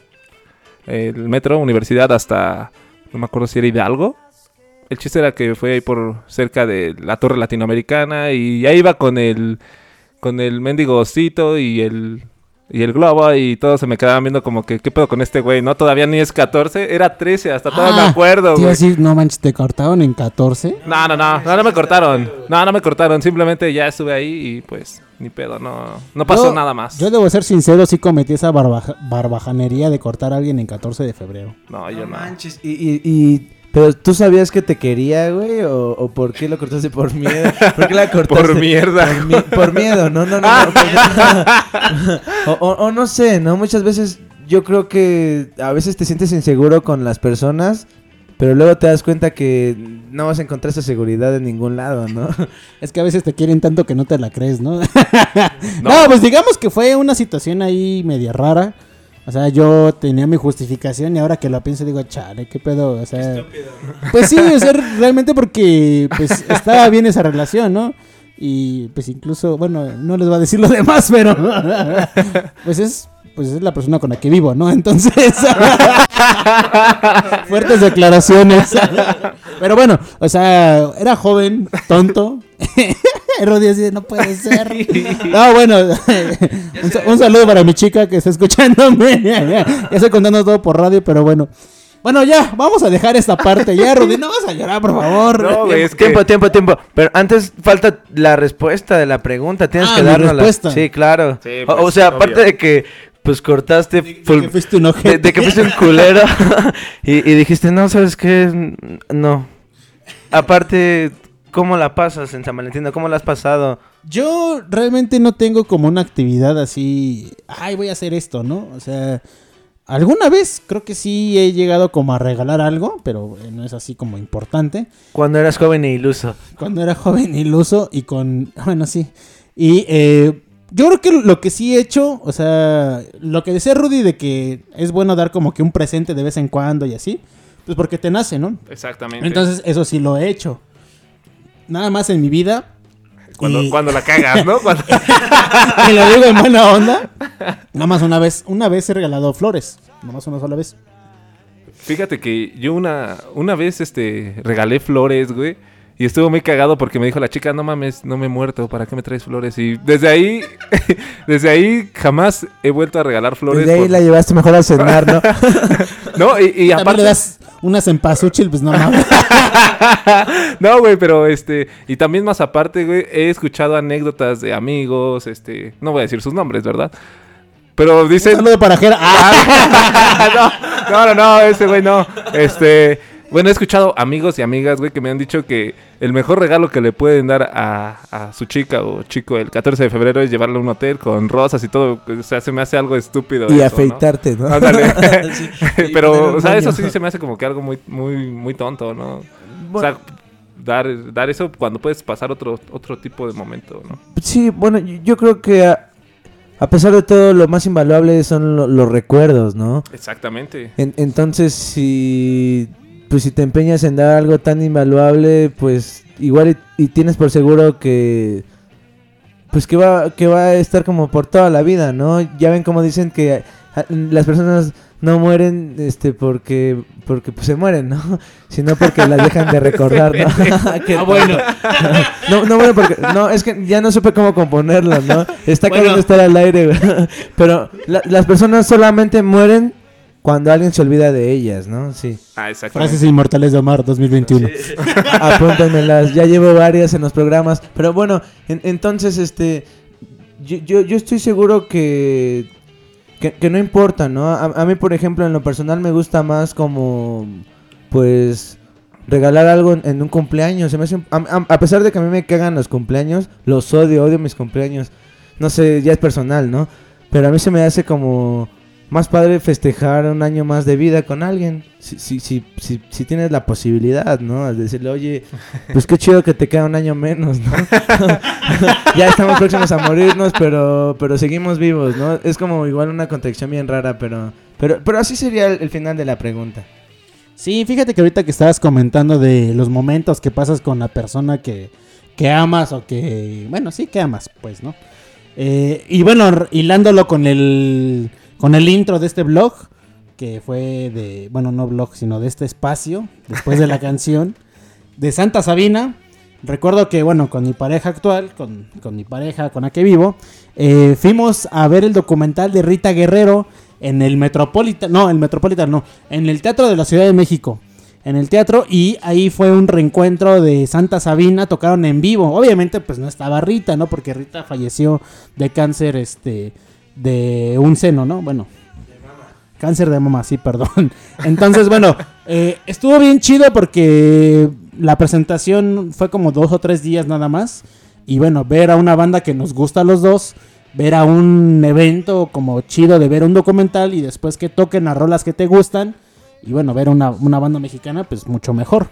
el metro, universidad, hasta, no me acuerdo si era Hidalgo. El chiste era que fue ahí por cerca de la Torre Latinoamericana y ahí iba con el, con el mendigo osito y el, y el globo y todos se me quedaban viendo como que, ¿qué pedo con este güey? No, todavía ni es 14, era 13, hasta todavía me Ah, acuerdo, te iba a güey. decir, no manches, te cortaron en 14. No, no, no, no, no me cortaron. No, no me cortaron. Simplemente ya estuve ahí y pues ni pedo, no, no pasó Yo- nada más. Yo debo ser sincero, sí cometí esa barbaja- barbajanería de cortar a alguien en 14 de febrero. No, yo no. manches. Y, y, y- pero tú sabías que te quería, güey, o, o por qué lo cortaste por miedo? ¿Por qué la cortaste? Por mierda. Por, mi- por miedo, no, no, no. no, porque- o, o- o no sé, ¿no? Muchas veces yo creo que a veces te sientes inseguro con las personas, pero luego te das cuenta que no vas a encontrar esa seguridad en ningún lado, ¿no? Es que a veces te quieren tanto que no te la crees, ¿no? no. pues digamos que fue una situación ahí media rara. O sea, yo tenía mi justificación y ahora que lo pienso digo, chale, qué pedo, o sea... Pues sí, o sea, realmente porque pues estaba bien esa relación, ¿no? Y pues incluso, bueno, no les voy a decir lo demás, pero pues es pues es la persona con la que vivo, ¿no? Entonces, fuertes declaraciones. Pero bueno, o sea, era joven, tonto. Rudy así de, no puede ser. No, bueno, un, sa- un saludo para mi chica que está escuchándome. Ya estoy contando todo por radio, pero bueno. Bueno, ya, vamos a dejar esta parte. Ya, Rudy, no vas a llorar, por favor. No, güey, es que- Tiempo, tiempo, tiempo. Pero antes falta la respuesta de la pregunta. Tienes Ah, que darnos respuesta. Sí, claro. Sí, O- o, pues, sea, obvio. aparte de que pues cortaste full- que fuiste un ojete. de, de que fuiste un culero y, y dijiste, "No, ¿sabes qué? No." Aparte, ¿cómo la pasas en San Valentín? ¿Cómo la has pasado? Yo realmente no tengo como una actividad así, ay, voy a hacer esto, ¿no? O sea, alguna vez creo que sí he llegado como a regalar algo, pero eh, no es así como importante. Cuando eras joven e iluso. Cuando era joven iluso y con, bueno, sí. Y eh, yo creo que lo que sí he hecho, o sea, lo que decía Rudy de que es bueno dar como que un presente de vez en cuando y así, pues porque te nace, ¿no? Exactamente. Entonces, eso sí lo he hecho. Nada más en mi vida. cuando, y- cuando la cagas, ¿no? Cuando- y lo digo en buena onda. Nada más una vez, una vez he regalado flores. Nada más una sola vez. Fíjate que yo una, una vez este regalé flores, güey. Y estuvo muy cagado porque me dijo la chica, no mames, no me he muerto, ¿para qué me traes flores? Y desde ahí, desde ahí jamás he vuelto a regalar flores. Desde ahí la llevaste mejor a cenar, ¿no? No, y, y aparte... le das unas en pasuchil, pues no mames. no, güey, pero este... Y también más aparte, güey, he escuchado anécdotas de amigos, este... No voy a decir sus nombres, ¿verdad? Pero Un dicen... saludo para Jera. Ah, no, no, no, no, ese güey no. Este, bueno, he escuchado amigos y amigas, güey, que me han dicho que el mejor regalo que le pueden dar a, a su chica o chico el 14 de febrero es llevarle a un hotel con rosas y todo. O sea, se me hace algo estúpido. Y afeitarte, ¿no? Ándale. Sí, Pero, o sea, eso sí se me hace como que algo muy, muy, muy tonto, ¿no? O sea, dar, dar eso cuando puedes pasar otro, otro tipo de momento, ¿no? Sí, bueno, yo yo creo que a, a pesar de todo, lo más invaluable son lo- los recuerdos, ¿no? Exactamente. En- entonces, si pues si te empeñas en dar algo tan invaluable, pues igual y, y tienes por seguro que pues que va que va a estar como por toda la vida, ¿no? Ya ven como dicen que ah, las personas no mueren este porque porque pues se mueren, ¿no? Sino porque las dejan de recordar, ¿no? Que- Ah, bueno. no, no, bueno, porque no, es que ya no supe cómo componerlo, ¿no? Está Bueno. queriendo estar al aire. Pero la- las personas solamente mueren cuando alguien se olvida de ellas, ¿no? Sí. Ah, exactamente. Frases inmortales de Omar 2021. Apúntenmelas, ya llevo varias en los programas. Pero bueno, en- entonces, este. Yo, yo, yo estoy seguro que, que. que no importa, ¿no? A, a mí, por ejemplo, en lo personal me gusta más como. Pues. Regalar algo en, en un cumpleaños. Se me hace un- a, a- a pesar de que a mí me cagan los cumpleaños, los odio, odio mis cumpleaños. No sé, ya es personal, ¿no? Pero a mí se me hace como más padre festejar un año más de vida con alguien. Si, si, si, si, tienes la posibilidad, ¿no? Decirle, oye, pues qué chido que te queda un año menos, ¿no? ya estamos próximos a morirnos, pero, pero seguimos vivos, ¿no? Es como igual una contradicción bien rara, pero, pero, pero así sería el, final de la pregunta. Sí, fíjate que ahorita que estabas comentando de los momentos que pasas con la persona que, que amas o que, bueno, sí que amas, pues, ¿no? Eh, y bueno, hilándolo con el, con el intro de este blog, que fue de, bueno, no blog, sino de este espacio, después de la canción, de Santa Sabina. Recuerdo que, bueno, con mi pareja actual, con, con mi pareja con la que vivo, eh, fuimos a ver el documental de Rita Guerrero en el Metropolitan, no, el Metropolitan no, en el Teatro de la Ciudad de México. En el teatro y ahí fue un reencuentro de Santa Sabina, tocaron en vivo. Obviamente pues no estaba Rita, ¿no? Porque Rita falleció de cáncer este de un seno, ¿no? Bueno, Cáncer de mama, sí, perdón. Entonces, bueno, eh, estuvo bien chido porque la presentación fue como dos o tres días nada más. Y bueno, ver a una banda que nos gusta a los dos, ver a un evento como chido de ver un documental y después que toquen las rolas que te gustan. Y bueno, ver una, una banda mexicana, pues mucho mejor.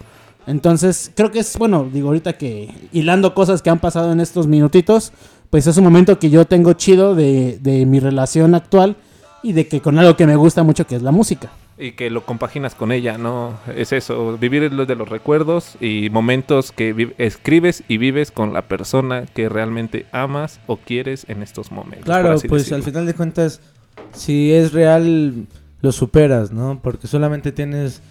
Entonces, creo que es, bueno, digo ahorita que hilando cosas que han pasado en estos minutitos, pues es un momento que yo tengo chido de, de mi relación actual y de que con algo que me gusta mucho que es la música. Y que lo compaginas con ella, ¿no? Es eso, vivir lo de los recuerdos y momentos que escribes y vives con la persona que realmente amas o quieres en estos momentos. Claro, pues decirlo. al final de cuentas, si es real, lo superas, ¿no? Porque solamente tienes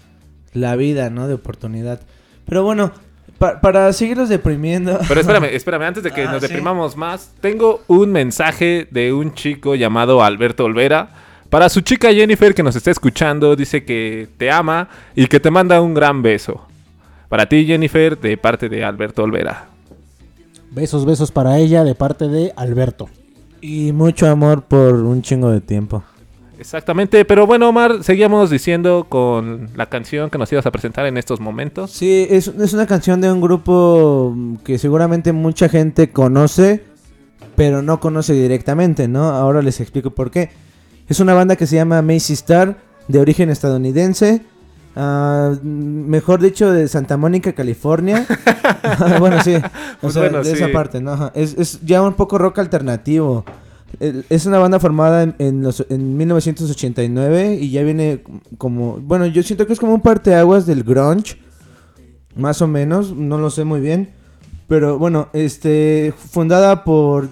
la vida, ¿no? De oportunidad. Pero bueno, pa- para seguirnos deprimiendo. Pero espérame, espérame, antes de que Ah, nos ¿sí? deprimamos más, tengo un mensaje de un chico llamado Alberto Olvera. Para su chica Jennifer que nos está escuchando, dice que te ama y que te manda un gran beso. Para ti, Jennifer, de parte de Alberto Olvera. Besos, besos para ella de parte de Alberto. Y mucho amor por un chingo de tiempo. Exactamente, pero bueno, Omar, seguíamos diciendo con la canción que nos ibas a presentar en estos momentos. Sí, es, es una canción de un grupo mm, que seguramente mucha gente conoce, pero no conoce directamente, ¿no? Ahora les explico por qué. Es una banda que se llama Macy Star, de origen estadounidense. ah, mejor dicho, de Santa Mónica, California. bueno, sí. O Pues sea, bueno, de sí. esa parte, ¿no? Es, es ya un poco rock alternativo. Es una banda formada en, en los, en 1989 y ya viene como... Bueno, yo siento que es como un parteaguas del grunge. Más o menos, no lo sé muy bien. Pero bueno, este fundada por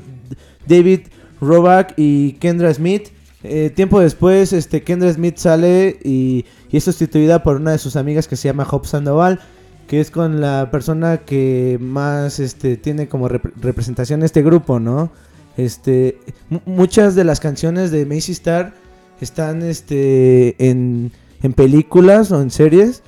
David Roback y Kendra Smith. Eh, tiempo después, este Kendra Smith sale y, y es sustituida por una de sus amigas que se llama Hope Sandoval. que es con la persona que más este tiene como rep- representación este grupo, ¿no? Este mu- muchas de las canciones de Macy Star están este en, en películas o en series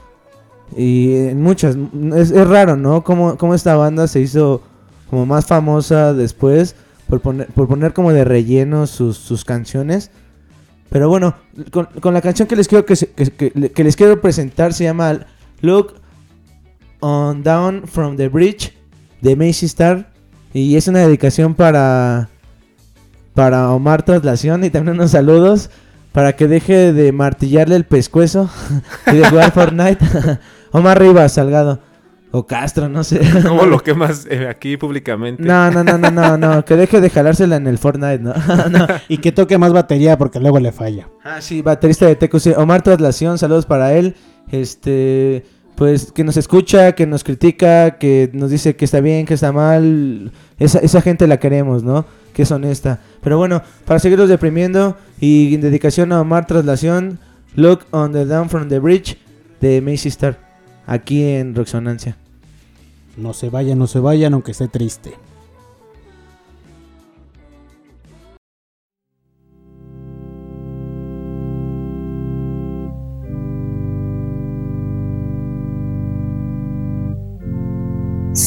y en muchas es, es raro, ¿no? Como como esta banda se hizo como más famosa después por poner por poner como de relleno sus, sus canciones. Pero bueno, con, la canción que les quiero que les quiero presentar se llama Look on Down from the Bridge de Macy Star y es una dedicación para para Omar Traslación y también unos saludos para que deje de martillarle el pescuezo y de jugar Fortnite. Omar Rivas, Salgado o Castro, no sé. ¿Cómo lo quemas eh, aquí públicamente? No, no, no, no, no, no, que deje de jalársela en el Fortnite, ¿no? no. Y que toque más batería porque luego le falla. Ah, sí, baterista de TQC. Omar Traslación, saludos para él. Este, pues que nos escucha, que nos critica, que nos dice que está bien, que está mal. Esa, esa gente la queremos, ¿no? Que es honesta. Pero bueno, para seguirlos deprimiendo y en dedicación a Omar Traslación, Look on the Down from the Bridge de Macy Star, aquí en Roxonancia. No se vayan, no se vayan, aunque esté triste.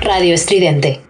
Radio Estridente.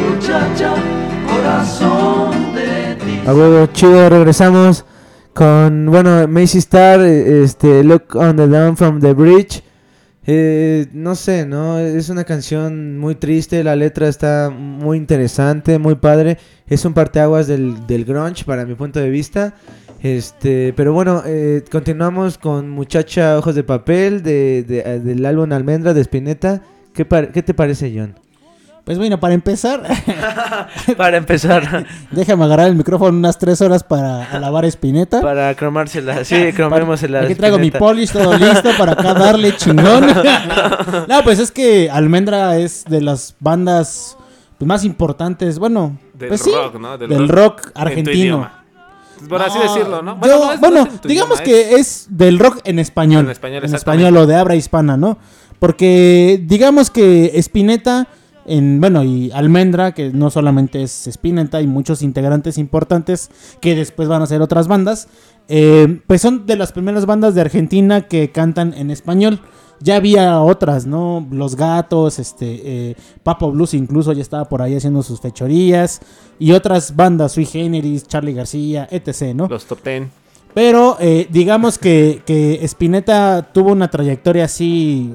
corazón de ti. A huevo, chido, regresamos con, bueno, Macy Star, este, Look on the Down from the Bridge. Eh, no sé, ¿no? Es una canción muy triste, la letra está muy interesante, muy padre. Es un parteaguas del, del grunge para mi punto de vista. Este, pero bueno, eh, continuamos con Muchacha Ojos de Papel de, de- del álbum Almendra de Spinetta. ¿Qué, ¿Qué te parece, John? Pues bueno, para empezar, para empezar. déjame agarrar el micrófono unas tres horas para alabar a Spinetta. Para cromársela, sí, cromémosela. Aquí traigo mi polish todo listo para acá darle chingón. no, pues es que Almendra es de las bandas pues, más importantes, bueno, Del pues sí, rock, ¿no? Del del, rock argentino. idioma. Por así No, decirlo, ¿no? yo- no es- bueno, no es en tu digamos idioma, que es del rock en español. En español, en español o de habla hispana, ¿no? Porque digamos que Spinetta, en, bueno, y Almendra, que no solamente es Spinetta, hay muchos integrantes importantes que después van a ser otras bandas, eh, pues son de las primeras bandas de Argentina que cantan en español. Ya había otras, ¿no? Los Gatos, este, eh, Papo Blues incluso ya estaba por ahí haciendo sus fechorías. Y otras bandas, Sui Generis, Charlie García, etc., ¿no? Los top ten. Pero eh, digamos que, que Spinetta tuvo una trayectoria así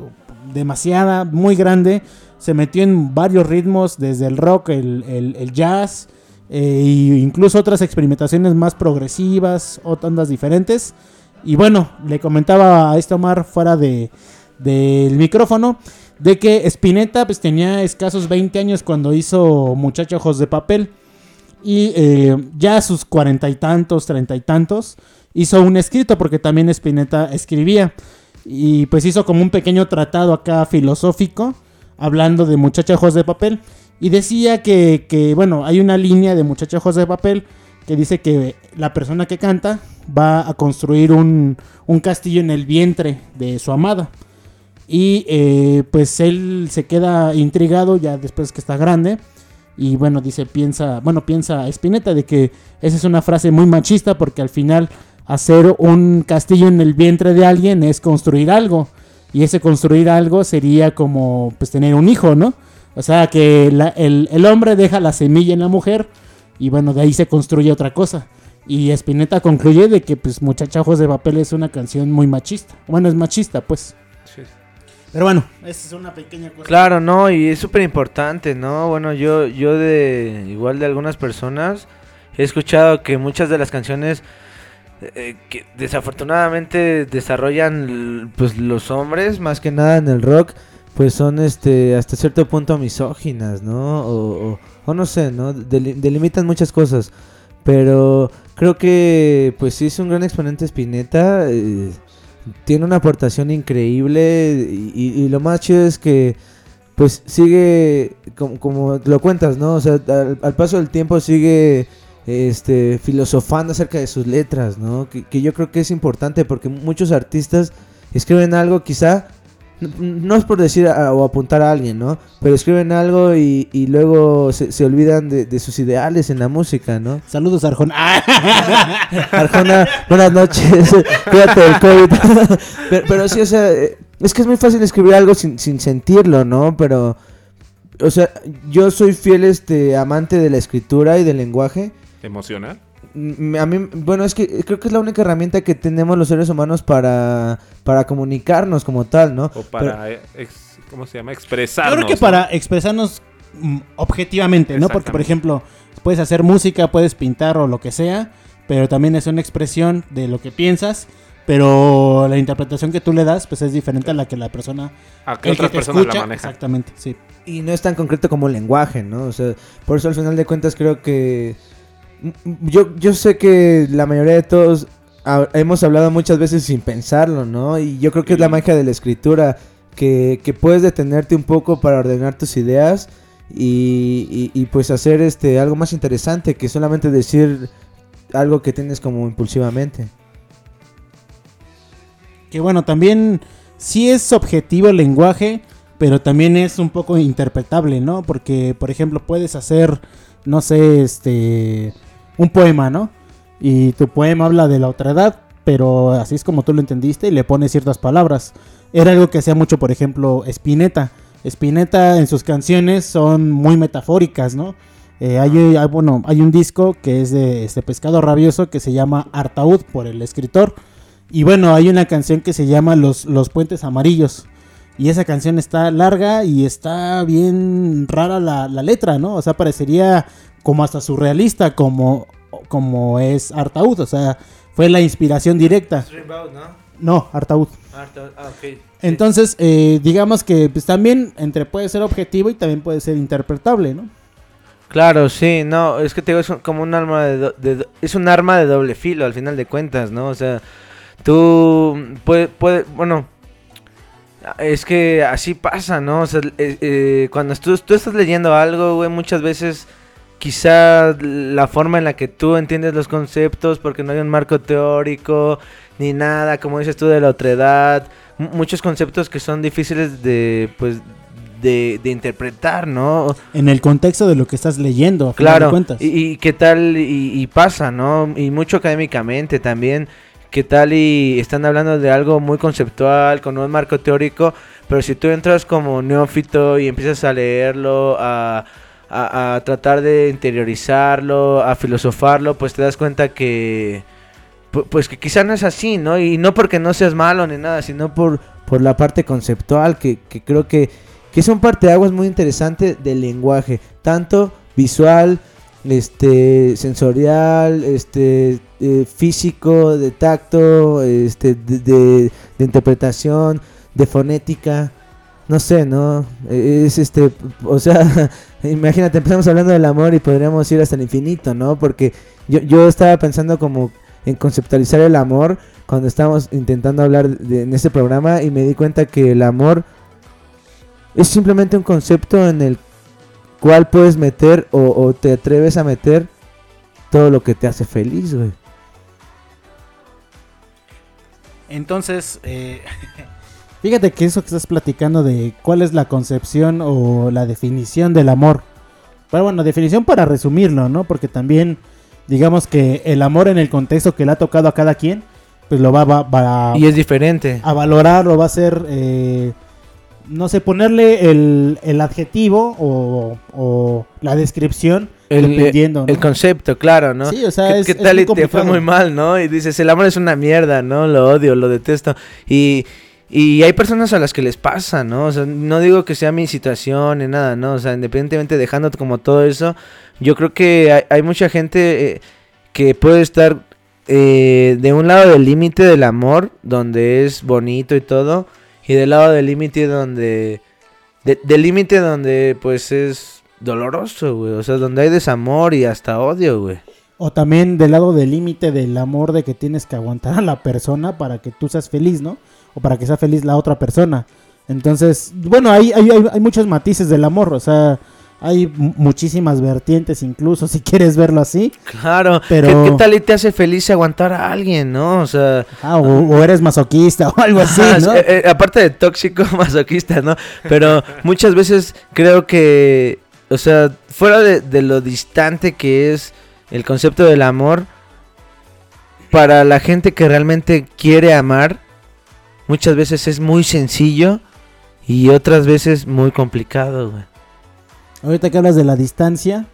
demasiada, muy grande. Se metió en varios ritmos, desde el rock, el, el- jazz, e incluso otras experimentaciones más progresivas, otras ondas diferentes. Y bueno, le comentaba a este Omar fuera de, del micrófono de que Spinetta pues, tenía escasos 20 años cuando hizo Muchacho Ojos de Papel. Y eh, ya a sus cuarenta y tantos, treinta y tantos, hizo un escrito porque también Spinetta escribía. Y pues hizo como un pequeño tratado acá filosófico, hablando de muchachos de papel. Y decía que, que, bueno, hay una línea de muchachos de papel que dice que la persona que canta va a construir un, un castillo en el vientre de su amada. Y eh, pues él se queda intrigado ya después que está grande. Y bueno, dice, piensa, bueno, piensa Spinetta de que esa es una frase muy machista porque al final hacer un castillo en el vientre de alguien es construir algo. Y ese construir algo sería como pues tener un hijo, ¿no? O sea que la- el, el hombre deja la semilla en la mujer y bueno, de ahí se construye otra cosa. Y Spinetta concluye de que pues Muchacha Ojos de Papel es una canción muy machista. Bueno, es machista pues. Pero bueno, esa es una pequeña cosa. Claro, no, y es súper importante, ¿no? Bueno, yo, yo de igual de algunas personas he escuchado que muchas de las canciones eh, que desafortunadamente desarrollan pues los hombres, más que nada en el rock, pues son este hasta cierto punto misóginas, ¿no? O, o- no sé, ¿no? Deli- delimitan muchas cosas, pero creo que pues sí es un gran exponente Spinetta. eh, tiene una aportación increíble y, lo más chido es que pues sigue como, como lo cuentas, ¿no? O sea, al paso del tiempo sigue este filosofando acerca de sus letras, ¿no? Que, que yo creo que es importante porque muchos artistas escriben algo quizá no es por decir a- o apuntar a alguien, ¿no? Pero escriben algo y, y luego se, se olvidan de, de sus ideales en la música, ¿no? Saludos, Arjona. Arjona, buenas noches. Cuídate del COVID. pero, pero sí, o sea, eh, es que es muy fácil escribir algo sin, sin sentirlo, ¿no? Pero, o sea, yo soy fiel este amante de la escritura y del lenguaje. ¿Emocional? Mm, A mí, bueno, es que creo que es la única herramienta que tenemos los seres humanos para, para comunicarnos como tal, ¿no? O para, eh, ex- ¿cómo se llama? Yo Expresarnos. creo que ¿no? para expresarnos mm, objetivamente, ¿no? Porque, por ejemplo, puedes hacer música, puedes pintar o lo que sea, pero también es una expresión de lo que piensas, pero la interpretación que tú le das, pues es diferente a la que la persona... A que otras te personas la escucha, manejan. Exactamente, sí. Y no es tan concreto como el lenguaje, ¿no? O sea, por eso al final de cuentas creo que... m- m- Yo, yo sé que la mayoría de todos ha- hemos hablado muchas veces sin pensarlo, ¿no? Y yo creo que es la magia de la escritura, que, que puedes detenerte un poco para ordenar tus ideas y, y- y, pues hacer este algo más interesante que solamente decir algo que tienes como impulsivamente. Que bueno, también sí es objetivo el lenguaje, pero también es un poco interpretable, ¿no? Porque, por ejemplo, puedes hacer, no sé, este, un poema, ¿no? Y tu poema habla de la otra edad, pero así es como tú lo entendiste y le pones ciertas palabras. Era algo que hacía mucho, por ejemplo, Spinetta. Spinetta en sus canciones son muy metafóricas, ¿no? Eh, hay, hay- bueno, hay un disco que es de este pescado rabioso que se llama Artaud por el escritor. Y bueno, hay una canción que se llama Los, Los Puentes Amarillos. Y esa canción está larga y está bien rara la, la letra, ¿no? O sea, parecería como hasta surrealista, como, como es Artaud. O sea, fue la inspiración directa. No, Artaud. Ah, Entonces, eh, digamos que pues, también entre puede ser objetivo y también puede ser interpretable, ¿no? Claro, sí, no, es que te digo, es un- como un arma de, do- de do- es un arma de doble filo al final de cuentas, ¿no? O sea, tú puedes, puede, bueno, es que así pasa, ¿no? O sea, eh, eh, cuando tú, tú estás leyendo algo, güey, muchas veces quizá la forma en la que tú entiendes los conceptos, porque no hay un marco teórico, ni nada, como dices tú, de la otredad, mu- muchos conceptos que son difíciles de, pues, de, de interpretar, ¿no? En el contexto de lo que estás leyendo, a final de Claro, cuentas. y, y qué tal y, y pasa, ¿no? Y mucho académicamente también, qué tal y están hablando de algo muy conceptual, con un marco teórico, pero si tú entras como neófito y empiezas a leerlo, a, a- tratar de interiorizarlo, a filosofarlo, pues te das cuenta que, pu- pues que quizá no es así, ¿no? Y no porque no seas malo ni nada, sino por, por la parte conceptual, que, que creo que, que es un parteaguas muy interesante del lenguaje, tanto visual, este, sensorial, este, eh, físico, de tacto, este, de, de- de interpretación, de fonética, no sé, ¿no? Eh, Es este, o sea, imagínate, empezamos hablando del amor y podríamos ir hasta el infinito, ¿no? Porque yo, yo estaba pensando como en conceptualizar el amor cuando estábamos intentando hablar de- en este programa y me di cuenta que el amor es simplemente un concepto en el cual puedes meter o, o te atreves a meter todo lo que te hace feliz, güey. Entonces, eh, fíjate que eso que estás platicando de cuál es la concepción o la definición del amor. Pero bueno, definición para resumirlo, ¿no? Porque también, digamos que el amor en el contexto que le ha tocado a cada quien, pues lo va, va- va Y es diferente. a valorar o va a ser, eh, no sé, ponerle el, el adjetivo o, o la descripción El, dependiendo, ¿no? el concepto, claro, ¿no? Sí, o sea, ¿Qué, es- qué es tal muy y te fue muy mal, no? Y dices, el amor es una mierda, ¿no? Lo odio, lo detesto. Y, y hay personas a las que les pasa, ¿no? O sea, no digo que sea mi situación ni nada, ¿no? O sea, independientemente dejando como todo eso, yo creo que hay, mucha gente eh, que puede estar eh, de un lado del límite del amor, donde es bonito y todo, y del lado del límite donde... de- del límite donde pues es doloroso, güey. O sea, donde hay desamor y hasta odio, güey. O también del lado del límite del amor de que tienes que aguantar a la persona para que tú seas feliz, ¿no? O para que sea feliz la otra persona. Entonces, bueno, hay, hay, hay, muchos matices del amor, o sea, hay mu- muchísimas vertientes incluso, si quieres verlo así. Claro, Pero- ¿Qué, qué tal y te hace feliz aguantar a alguien, no? O sea... Ah, o, o eres masoquista o algo así, ¿no? eh, eh, aparte de tóxico, masoquista, ¿no? Pero muchas veces creo que, o sea, fuera de, de lo distante que es el concepto del amor, para la gente que realmente quiere amar, muchas veces es muy sencillo y otras veces muy complicado, güey. Ahorita que hablas de la distancia,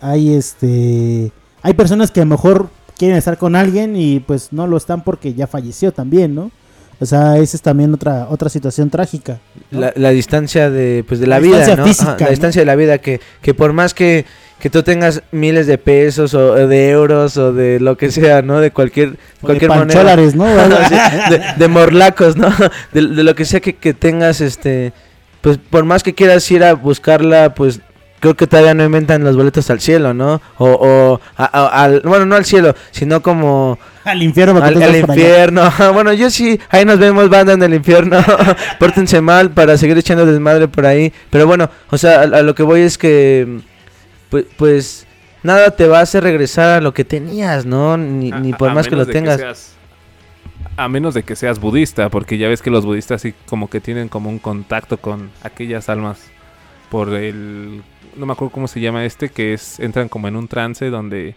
hay este hay personas que a lo mejor quieren estar con alguien y pues no lo están porque ya falleció también, ¿no? O sea, esa es también otra otra situación trágica. ¿no? La, la distancia de, pues, de la, La vida, ¿no? física, Ajá, la ¿no? distancia de la vida, que, que por más que, que tú tengas miles de pesos o de euros o de lo que sea, ¿no? De cualquier, O cualquier de moneda. ¿no? De, de morlacos, ¿no? De, de lo que sea que, que tengas, este... Pues por más que quieras ir a buscarla, pues creo que todavía no inventan los boletos al cielo, ¿no? O, o a- a- al, bueno, no al cielo, sino como Al infierno, al, al infierno. bueno, yo sí, ahí nos vemos, banda en el infierno. Pórtense mal para seguir echando desmadre por ahí. Pero bueno, o sea, a, a lo que voy es que, pues, pues, nada te va a hacer regresar a lo que tenías, ¿no? Ni, ni por más que lo tengas. seas- a menos de que seas budista, porque ya ves que los budistas sí como que tienen como un contacto con aquellas almas por el no me acuerdo cómo se llama este que es entran como en un trance donde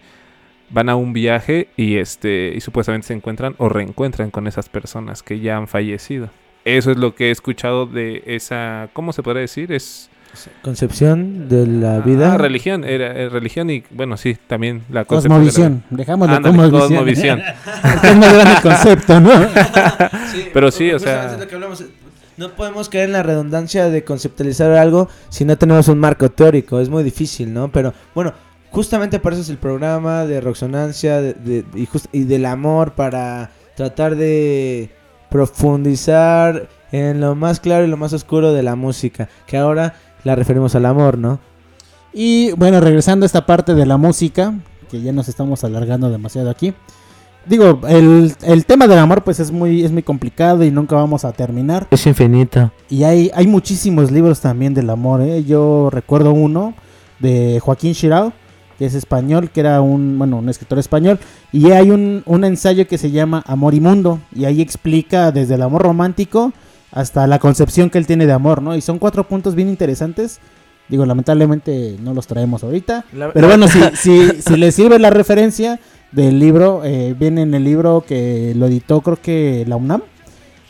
van a un viaje y este y supuestamente se encuentran o reencuentran con esas personas que ya han fallecido. Eso es lo que he escuchado de esa ¿cómo se podría decir? Es Concepción de la vida. Ah, religión, era, eh, religión y bueno, sí, también la concepción de la- Cosmovisión, dejémoslo Ándale, cosmovisión. cosmovisión. Es más grande el concepto, ¿no? Pero sí, o sea, es lo que hablamos. No podemos caer en la redundancia de conceptualizar algo si no tenemos un marco teórico. Es muy difícil, ¿no? Pero bueno, justamente para eso es el programa de Roxonancia de, de- y, just- y del amor para tratar de profundizar en lo más claro y lo más oscuro de la música. Que ahora la referimos al amor, ¿no? Y bueno, regresando a esta parte de la música, que ya nos estamos alargando demasiado aquí. Digo, el, el tema del amor pues es muy, es muy complicado y nunca vamos a terminar. Es infinito. Y hay, hay muchísimos libros también del amor, ¿eh? Yo recuerdo uno de Joaquín Chirao, que es español, que era un, bueno, un escritor español. Y hay un, un ensayo que se llama Amor y Mundo. Y ahí explica desde el amor romántico hasta la concepción que él tiene de amor, ¿no? Y son cuatro puntos bien interesantes. Digo, lamentablemente no los traemos ahorita. La- Pero bueno, si, si, si les sirve la referencia del libro, eh, viene en el libro que lo editó creo que la UNAM.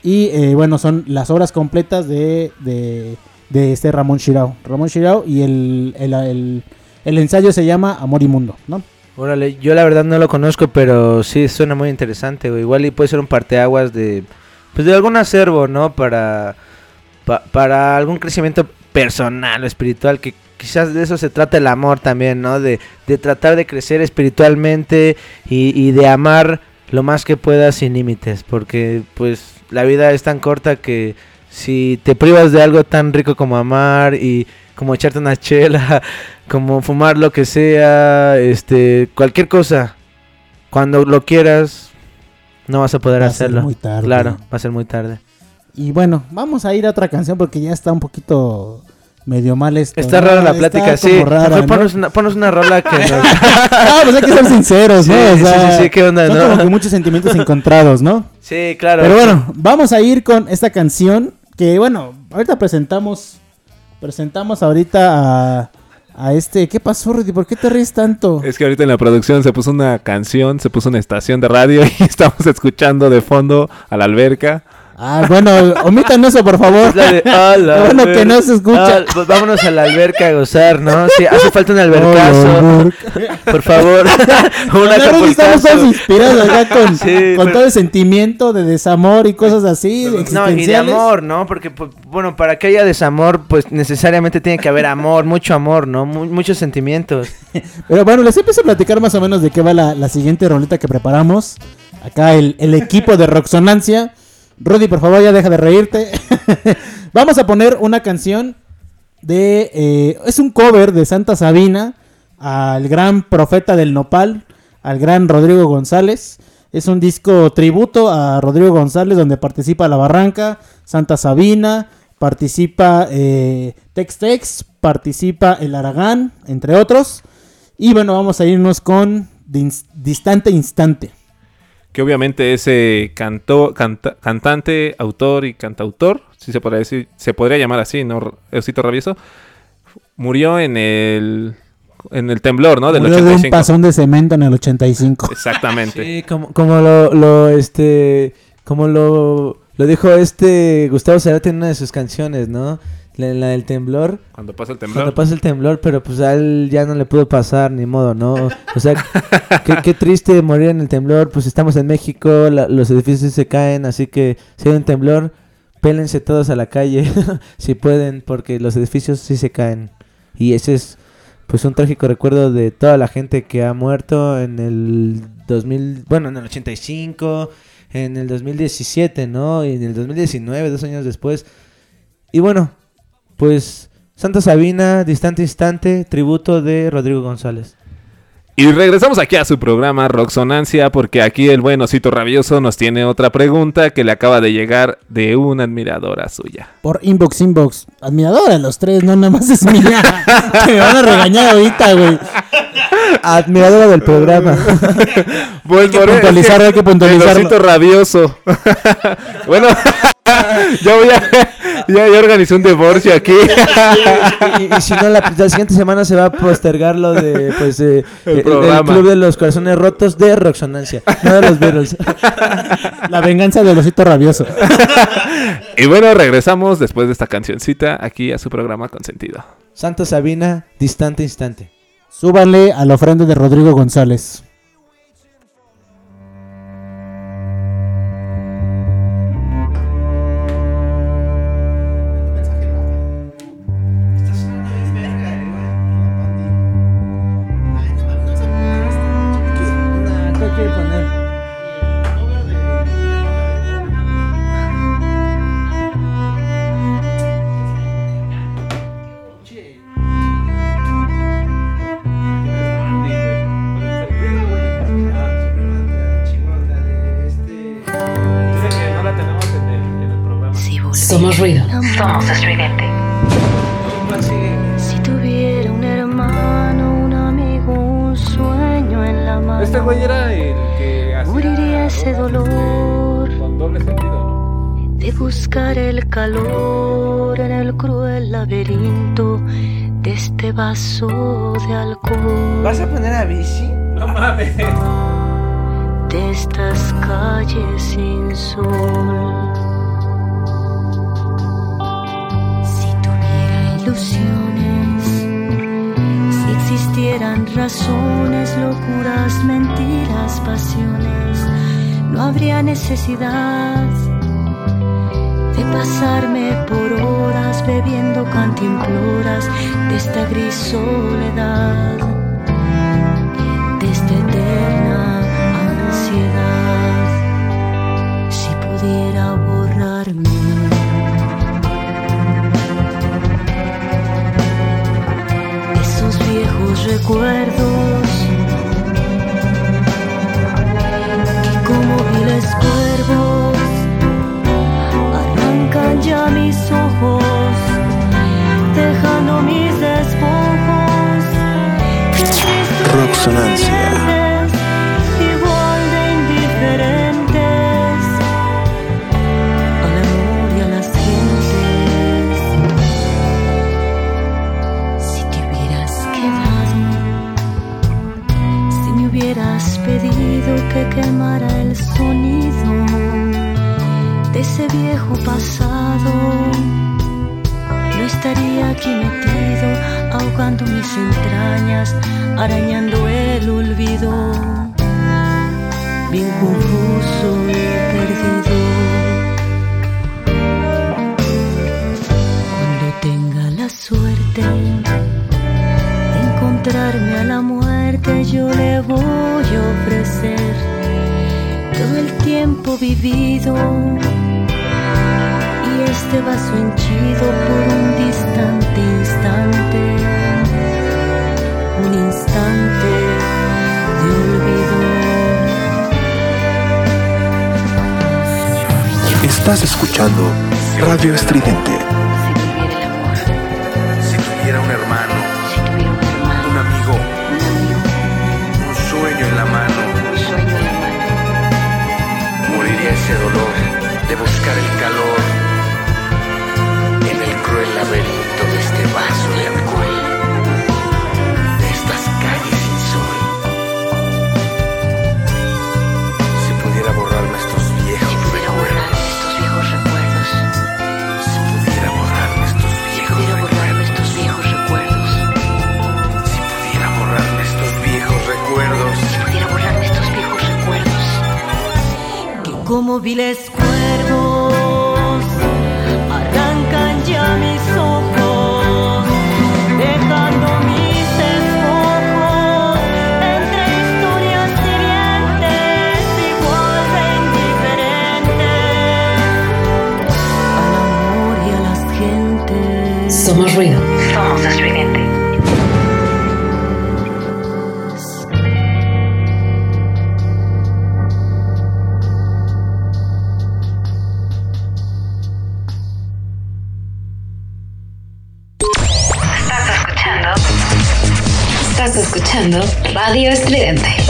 Y eh, bueno, son las obras completas de, de, de este Ramón Shirao. Ramón Shirao y el, el, el- el ensayo se llama Amor y Mundo, ¿no? Órale, yo la verdad no lo conozco, pero sí suena muy interesante. Igual y puede ser un parteaguas de pues de algún acervo, ¿no? Para pa- para algún crecimiento personal o espiritual que quizás de eso se trata el amor también, ¿no? De, de tratar de crecer espiritualmente y, y de amar lo más que puedas sin límites, porque pues la vida es tan corta que si te privas de algo tan rico como amar y como echarte una chela, como fumar lo que sea, este, cualquier cosa, cuando lo quieras, no vas a poder Va a ser hacerlo. muy tarde. Claro, va a ser muy tarde. Y bueno, vamos a ir a otra canción porque ya está un poquito medio mal esto. Está ¿no? rara la plática, sí. rara, ¿no? ponos, una, ponos una rola que nos... Ah, pues hay que ser sinceros, ¿no? Sí, O sí, sí, sí, ¿qué onda, son no? como que muchos sentimientos encontrados, ¿no? Sí, claro. Pero bueno, vamos a ir con esta canción que, bueno, ahorita presentamos, presentamos ahorita a, a este, ¿qué pasó, Rudy? ¿Por qué te ríes tanto? Es que ahorita en la producción se puso una canción, se puso una estación de radio y estamos escuchando de fondo a la alberca. Ah, bueno, omitan eso, por favor. Es la de, "Ah, la bueno, alberca". que no se escucha. Pues vámonos a la alberca a gozar, ¿no? Sí, hace falta un albercazo. Por favor. un Ya, Rudy, estamos todos inspirados acá con, Sí, con pero- todo el sentimiento de desamor y cosas así, No, y de amor, ¿no? Porque, pues, bueno, para que haya desamor, pues necesariamente tiene que haber amor, mucho amor, ¿no? Mu- muchos sentimientos. Pero bueno, les empiezo a platicar más o menos de qué va la, la siguiente roleta que preparamos. Acá el, el equipo de Roxonancia. Rudy, por favor, ya deja de reírte. Vamos a poner una canción de... eh, es un cover de Santa Sabina al gran profeta del nopal, al gran Rodrigo González. Es un disco tributo a Rodrigo González donde participa La Barranca, Santa Sabina, participa eh, Tex Tex, participa El Aragán, entre otros. Y bueno, vamos a irnos con Dis- Distante Instante. Que obviamente ese canto, canta- cantante, autor y cantautor, si se podría decir, se podría llamar así, ¿no? Osito Rabioso, murió en el en el temblor, ¿no? Del Murió de un 85. pasón de cemento en el 85. Exactamente. Sí, como, como lo, lo, este, como lo, lo dijo este Gustavo Cerati en una de sus canciones, ¿no? La, la del temblor. Cuando pasa el temblor. Cuando pasa el temblor, pero pues a él ya no le pudo pasar, ni modo, ¿no? O sea, qué, qué triste morir en el temblor, pues estamos en México, la- los edificios se caen, así que si hay un temblor, pélense todos a la calle, si pueden, porque los edificios sí se caen. Y ese es, pues, un trágico recuerdo de toda la gente que ha muerto en el 2000, bueno, en el 85, en el 2017, ¿no? Y en el 2019, dos años después. Y bueno, pues Santa Sabina, Distante Instante, tributo de Rodrigo González. Y regresamos aquí a su programa Roxonancia porque aquí el buen Osito Rabioso nos tiene otra pregunta que le acaba de llegar de una admiradora suya. Por inbox, inbox. Admiradora los tres, no nada más es mía. que me van a regañar ahorita, güey. Admiradora del programa. Pues Hay que por es hay que puntualizarlo. El Osito Rabioso. bueno, ya voy a... Ya, ya organizé un divorcio aquí. y, y- y si no, la, la siguiente semana se va a postergar lo de, pues, eh, El el, programa. Club de los Corazones Rotos de Roxonancia, no de los Beatles. La venganza del osito rabioso. y bueno, regresamos después de esta cancioncita aquí a su programa Consentido. Santa Sabina, Distante Instante. Súbanle a la ofrenda de Rodrigo González. Como viles cuervos arrancan ya mis ojos, dejando mis despojos entre historias hirientes, igual de indiferentes al amor y a las gentes. Somos ruido. Somos estridente. Radio Estridente.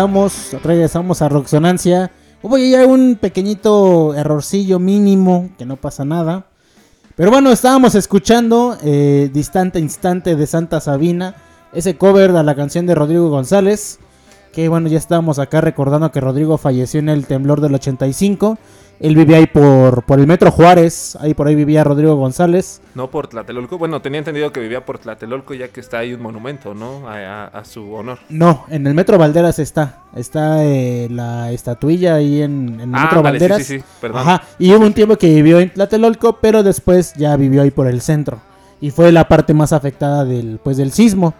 Regresamos, regresamos a Roxonancia. Hubo ya un pequeñito errorcillo mínimo, que no pasa nada. Pero bueno, estábamos escuchando eh, Distante Instante de Santa Sabina, ese cover de la canción de Rodrigo González. Que bueno, ya estábamos acá recordando que Rodrigo falleció en el temblor del 85. Él vivía ahí por, por el Metro Juárez, ahí por ahí vivía Rodrigo González. No por Tlatelolco. Bueno, tenía entendido que vivía por Tlatelolco ya que está ahí un monumento, ¿no? A, a- a su honor. No, en el Metro Valderas está. Está eh, la estatuilla ahí en, en el Ah, Metro ándale, sí, Valderas. sí, sí, perdón. Ajá. Y hubo un tiempo que vivió en Tlatelolco, pero después ya vivió ahí por el centro. Y fue la parte más afectada del, pues, del sismo.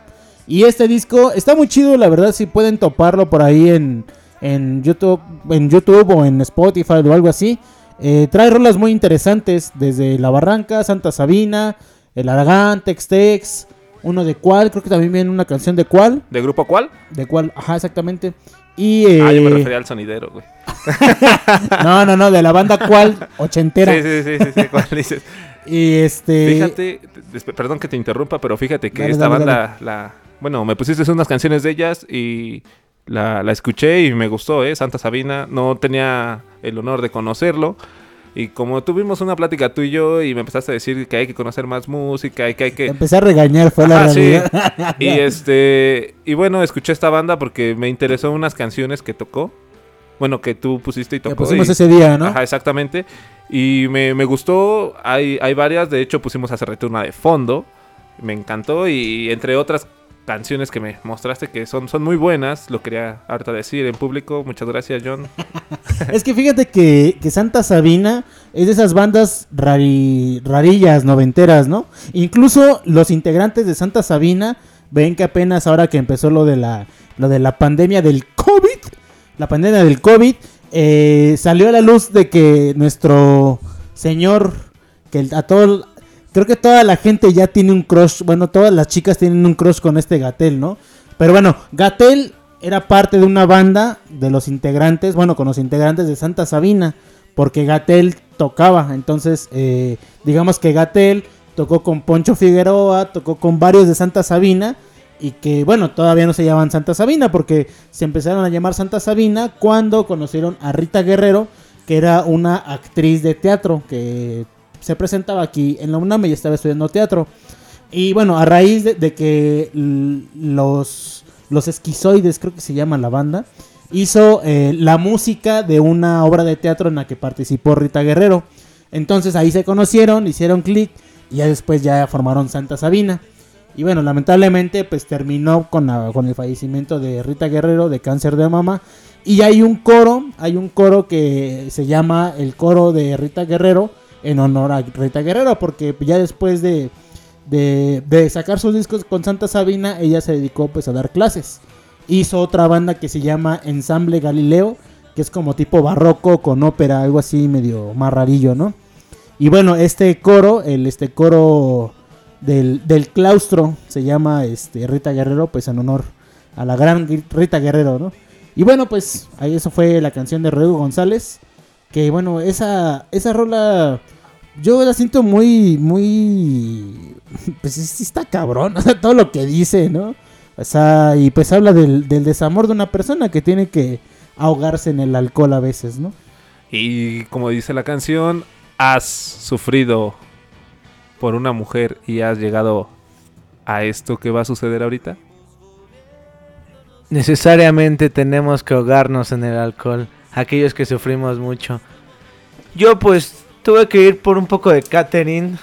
Y este disco está muy chido, la verdad, si pueden toparlo por ahí en, en YouTube, en YouTube o en Spotify o algo así. Eh, trae rolas muy interesantes, desde La Barranca, Santa Sabina, El Aragán, Tex Tex, uno de cuál, creo que también viene una canción de cuál. ¿De grupo cuál? De cuál, ajá, exactamente. Y eh, Ah, yo me refería al sonidero, güey. no, no, no, de la banda cuál, ochentera. Sí, sí, sí, sí, sí, ¿cuál dices? Y este Fíjate, perdón que te interrumpa, pero fíjate que Dale, esta dale, banda, la, bueno, me pusiste unas canciones de ellas y la, la escuché y me gustó, ¿eh? Santa Sabina, no tenía el honor de conocerlo. Y como tuvimos una plática tú y yo y me empezaste a decir que hay que conocer más música y que hay que... empecé a regañar, fue la sí. realidad. Y este y bueno, escuché esta banda porque me interesó unas canciones que tocó. Bueno, que tú pusiste y tocó. pusimos y- ese día, ¿no? Ajá, exactamente. Y me, me gustó. Hay, hay varias. De hecho, pusimos hace rato una de fondo. Me encantó. Y entre otras canciones que me mostraste que son, son muy buenas. Lo quería ahorita decir en público. Muchas gracias, John. Es que fíjate que, que Santa Sabina es de esas bandas rari- rarillas, noventeras, ¿no? Incluso los integrantes de Santa Sabina ven que apenas ahora que empezó lo de la, lo de la pandemia del COVID, la pandemia del COVID, eh, salió a la luz de que nuestro señor, que a todo, creo que toda la gente ya tiene un crush, bueno, todas las chicas tienen un crush con este Gatel, ¿no? Pero bueno, Gatel era parte de una banda de los integrantes, bueno, con los integrantes de Santa Sabina, porque Gatel tocaba, entonces eh, digamos que Gatel tocó con Poncho Figueroa, tocó con varios de Santa Sabina y que bueno, todavía no se llamaban Santa Sabina porque se empezaron a llamar Santa Sabina cuando conocieron a Rita Guerrero, que era una actriz de teatro que se presentaba aquí en la UNAM y estaba estudiando teatro. Y bueno, a raíz de, que los, los esquizoides, creo que se llama la banda, hizo eh, la música de una obra de teatro en la que participó Rita Guerrero. Entonces ahí se conocieron, hicieron clic y ya después ya formaron Santa Sabina. Y bueno, lamentablemente pues terminó con, la- con el fallecimiento de Rita Guerrero de cáncer de mama. Y hay un coro, hay un coro que se llama el coro de Rita Guerrero en honor a Rita Guerrero, porque ya después de, de, sacar sus discos con Santa Sabina, ella se dedicó pues a dar clases. Hizo otra banda que se llama Ensamble Galileo, que es como tipo barroco con ópera, algo así medio más rarillo, ¿no? Y bueno, este coro, el este coro del, del claustro, se llama este Rita Guerrero, pues en honor a la gran Rita Guerrero, ¿no? Y bueno, pues ahí eso fue la canción de Rodrigo González. Que bueno, esa, esa rola yo la siento muy, muy... Pues sí, está cabrón, o sea, todo lo que dice, ¿no? O sea, y pues habla del, del desamor de una persona que tiene que ahogarse en el alcohol a veces, ¿no? Y como dice la canción, has sufrido por una mujer y has llegado a esto que va a suceder ahorita. Necesariamente tenemos que ahogarnos en el alcohol, aquellos que sufrimos mucho. Yo pues tuve que ir por un poco de catering.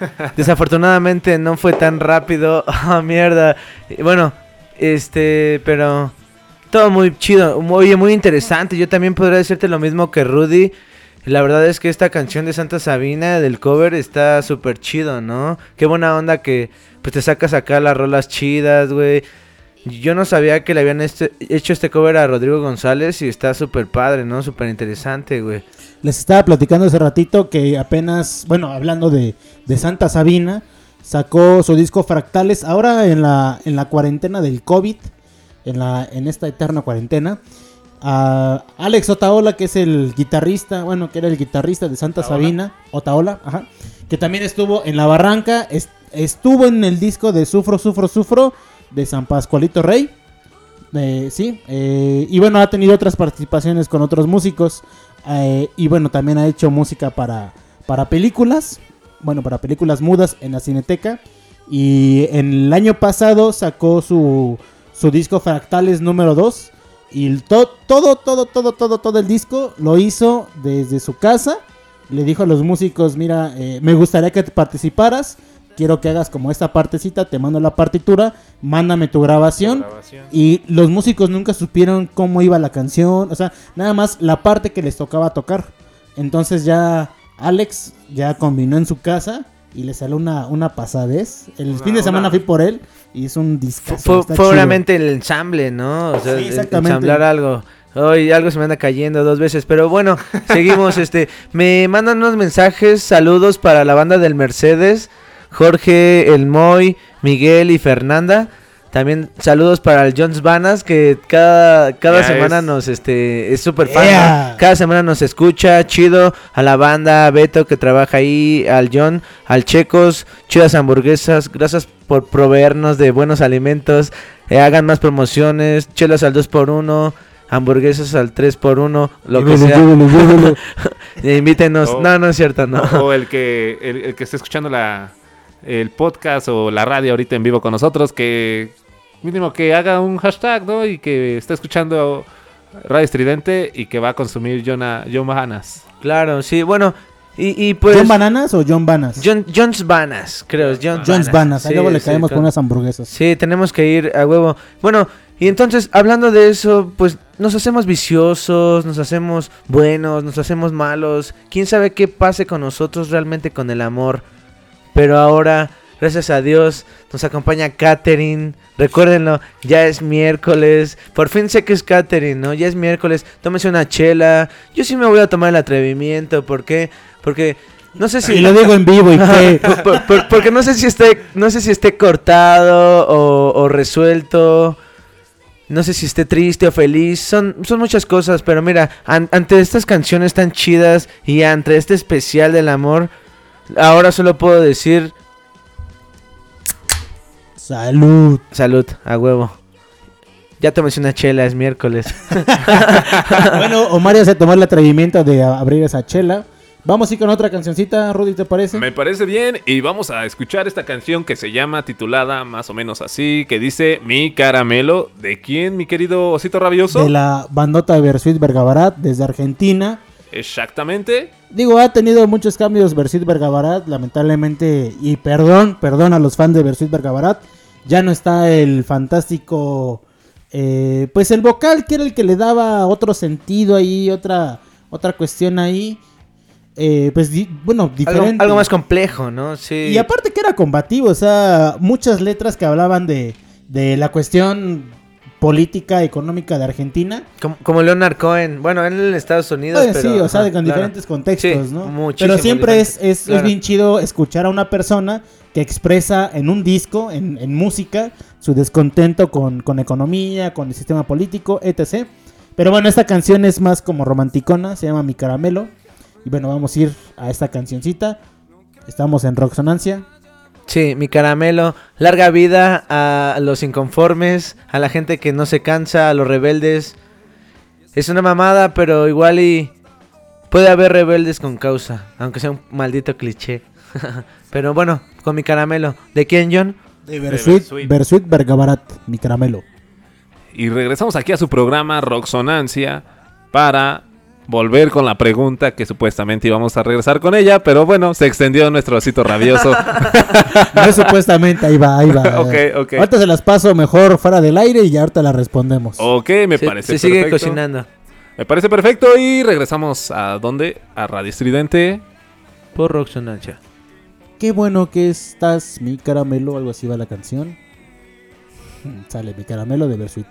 Desafortunadamente no fue tan rápido. Ah, mierda. Bueno, este, pero todo muy chido, muy, muy interesante. Yo también podría decirte lo mismo que Rudy. La verdad es que esta canción de Santa Sabina del cover está súper chido, ¿no? Qué buena onda que pues te sacas acá las rolas chidas, güey. Yo no sabía que le habían este- hecho este cover a Rodrigo González y está súper padre, ¿no? Súper interesante, güey. Les estaba platicando hace ratito que apenas, bueno, hablando de, de Santa Sabina, sacó su disco Fractales ahora en la, en la cuarentena del COVID, en, la, en esta eterna cuarentena. A Alex Otaola, que es el guitarrista, bueno, que era el guitarrista de Santa Sabina, Otaola, ajá, que también estuvo en La Barranca, es- estuvo en el disco de Sufro, Sufro, Sufro de San Pascualito Rey. Eh, sí, eh, y bueno, ha tenido otras participaciones con otros músicos. eh, y bueno, también ha hecho música para, para películas. Bueno, para películas mudas en la Cineteca. Y en el año pasado sacó su, su disco Fractales número 2. Y to- todo, todo, todo, todo, todo el disco lo hizo desde su casa. Le dijo a los músicos, mira, me gustaría que participaras. Quiero que hagas como esta partecita, te mando la partitura, mándame tu grabación. Y los músicos nunca supieron cómo iba la canción, o sea, nada más la parte que les tocaba tocar. Entonces ya Alex ya combinó en su casa y le salió una, una pasadez. El fin de semana una- fui por él y hizo un disco. Fue, fue obviamente el ensamble, ¿no? O sea, Sí, exactamente. ensamblar algo. Hoy algo se me anda cayendo dos veces, pero bueno, seguimos. este, me mandan unos mensajes, saludos para la banda del Mercedes, Jorge, El Moy, Miguel y Fernanda. También saludos para el Jones Vanas que cada, cada semana es. nos este es súper fan. Yeah. ¿no? Cada semana nos escucha, chido. A la banda, a Beto que trabaja ahí, al John, al Checos, chidas hamburguesas. Gracias por proveernos de buenos alimentos. Eh, hagan más promociones, chelas al 2x1, hamburguesas al 3x1, lo que sea. Eh, Invítenos. No, no es cierto, no. O el que, el, el que esté escuchando la, el podcast o la radio ahorita en vivo con nosotros, que mínimo que haga un hashtag, ¿no? Y que esté escuchando Radio Estridente y que va a consumir John, John Bahanas. Claro, sí, bueno. Y, y pues. ¿John Bananas o John Banas? John, John's Banas, creo. John John's Banas, ahí Sí, luego le sí, caemos con con- unas hamburguesas. Sí, tenemos que ir a huevo. Bueno, y entonces, hablando de eso, pues nos hacemos viciosos, nos hacemos buenos, nos hacemos malos. ¿Quién sabe qué pase con nosotros realmente con el amor? Pero ahora, gracias a Dios, nos acompaña Katherine. Recuérdenlo, ya es miércoles. Por fin sé que es Katherine, ¿no? Ya es miércoles. Tómese una chela. Yo sí me voy a tomar el atrevimiento. ¿Por qué? Porque No sé si Y lo digo en vivo y qué. Por- por- porque no sé si esté, no sé si esté cortado o, o resuelto. No sé si esté triste o feliz. Son, son muchas cosas. Pero mira, an- ante estas canciones tan chidas y ante este especial del amor, ahora solo puedo decir Salud. salud, a huevo. Ya tomes una chela, es miércoles. bueno, Omar ya se tomó el atrevimiento de abrir esa chela. Vamos a ir con otra cancioncita, Rudy, ¿te parece? Me parece bien y vamos a escuchar esta canción que se llama titulada más o menos así, que dice Mi caramelo. ¿De quién, mi querido osito rabioso? De la bandota de Versuit Vergabarat desde Argentina. Exactamente. Digo, ha tenido muchos cambios Versuit Vergabarat, lamentablemente, y perdón, perdón a los fans de Versuit Vergabarat, ya no está el fantástico, eh, pues el vocal que era el que le daba otro sentido ahí, otra, otra cuestión ahí, eh, pues di- bueno, algo, diferente. algo más complejo, ¿no? Sí. Y aparte que era combativo, o sea, muchas letras que hablaban de, de la cuestión política, económica de Argentina. Como, como Leonard Cohen. Bueno, en Estados Unidos. Pero, sí, o sea, ajá, con claro. diferentes contextos, Sí, ¿no? Pero siempre es, es, bien chido escuchar a una persona que expresa en un disco, en, en música, su descontento con, con economía, con el sistema político, etc. Pero bueno, esta canción es más como romanticona, se llama Mi Caramelo. Y bueno, vamos a ir a esta cancioncita. Estamos en Rocksonancia. Sí, mi caramelo. Larga vida a los inconformes, a la gente que no se cansa, a los rebeldes. Es una mamada, pero igual y puede haber rebeldes con causa, aunque sea un maldito cliché. pero bueno, con mi caramelo. ¿De quién, John? De Versuit, Versuit Vergabarat, Mi Caramelo. Y regresamos aquí a su programa Roxonancia para volver con la pregunta que supuestamente íbamos a regresar con ella, pero bueno, se extendió nuestro osito rabioso. No, supuestamente, ahí va, ahí va. Ok, ok. Ahorita se las paso mejor fuera del aire y ya ahorita las respondemos. ok, me Se- parece se sigue cocinando. Me parece perfecto y regresamos a dónde? A Radio Estridente. Por Roxonancia. Qué bueno que estás, mi caramelo, algo así va la canción. Sale mi caramelo de Versuit.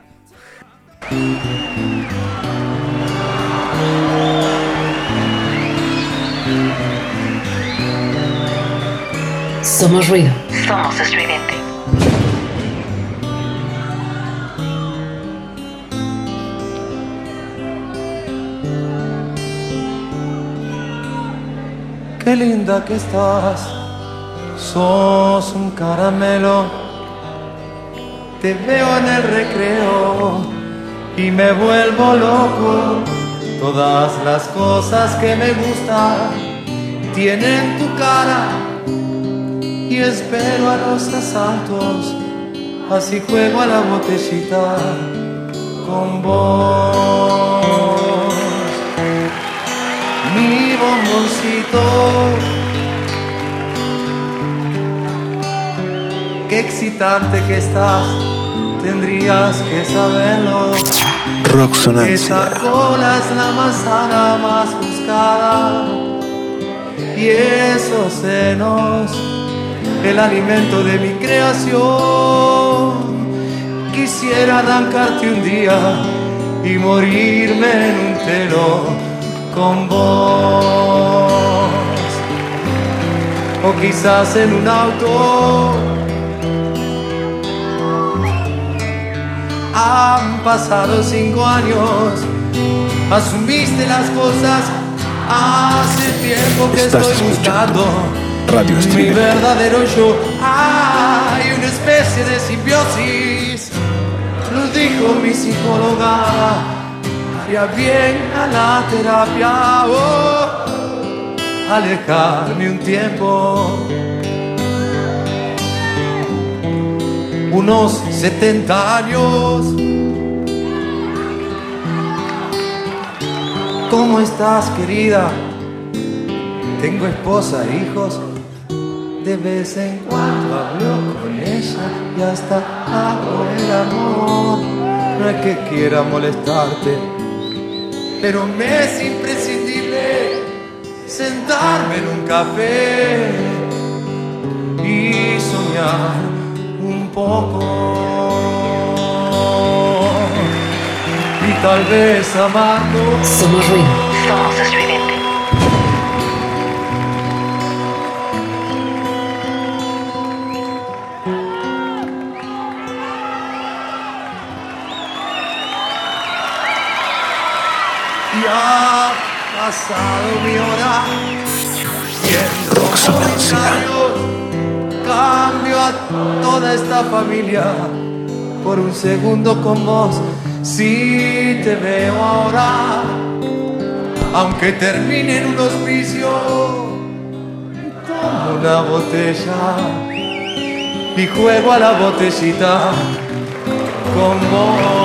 Somos ruido. Somos estridente. Qué linda que estás, sos un caramelo. Te veo en el recreo y me vuelvo loco. Todas las cosas que me gustan tienen tu cara y espero a los asaltos. Así juego a la botellita con vos mi bomboncito. Qué excitante que estás, tendrías que saberlo. Esa cola es la manzana más buscada y esos senos, el alimento de mi creación. Quisiera arrancarte un día y morirme en un con vos. O quizás en un auto. Han pasado cinco años, asumiste las cosas. Hace tiempo que estoy buscando Radio mi Estridente. verdadero yo. Hay una especie de simbiosis, lo dijo mi psicóloga. Haría bien a la terapia, oh, alejarme un tiempo. Unos 70 años. ¿Cómo estás, querida? Tengo esposa e hijos. De vez en cuando hablo con ella y hasta hago el amor. No es que quiera molestarte, pero me es imprescindible sentarme en un café y soñar un poco. Y tal vez amarlo. Somos ruido. Somos y ha pasado mi hora. Y en romanos cambio a toda esta familia por un segundo con vos. Si te veo ahora, aunque termine en un hospicio, tomo una botella y juego a la botellita con vos.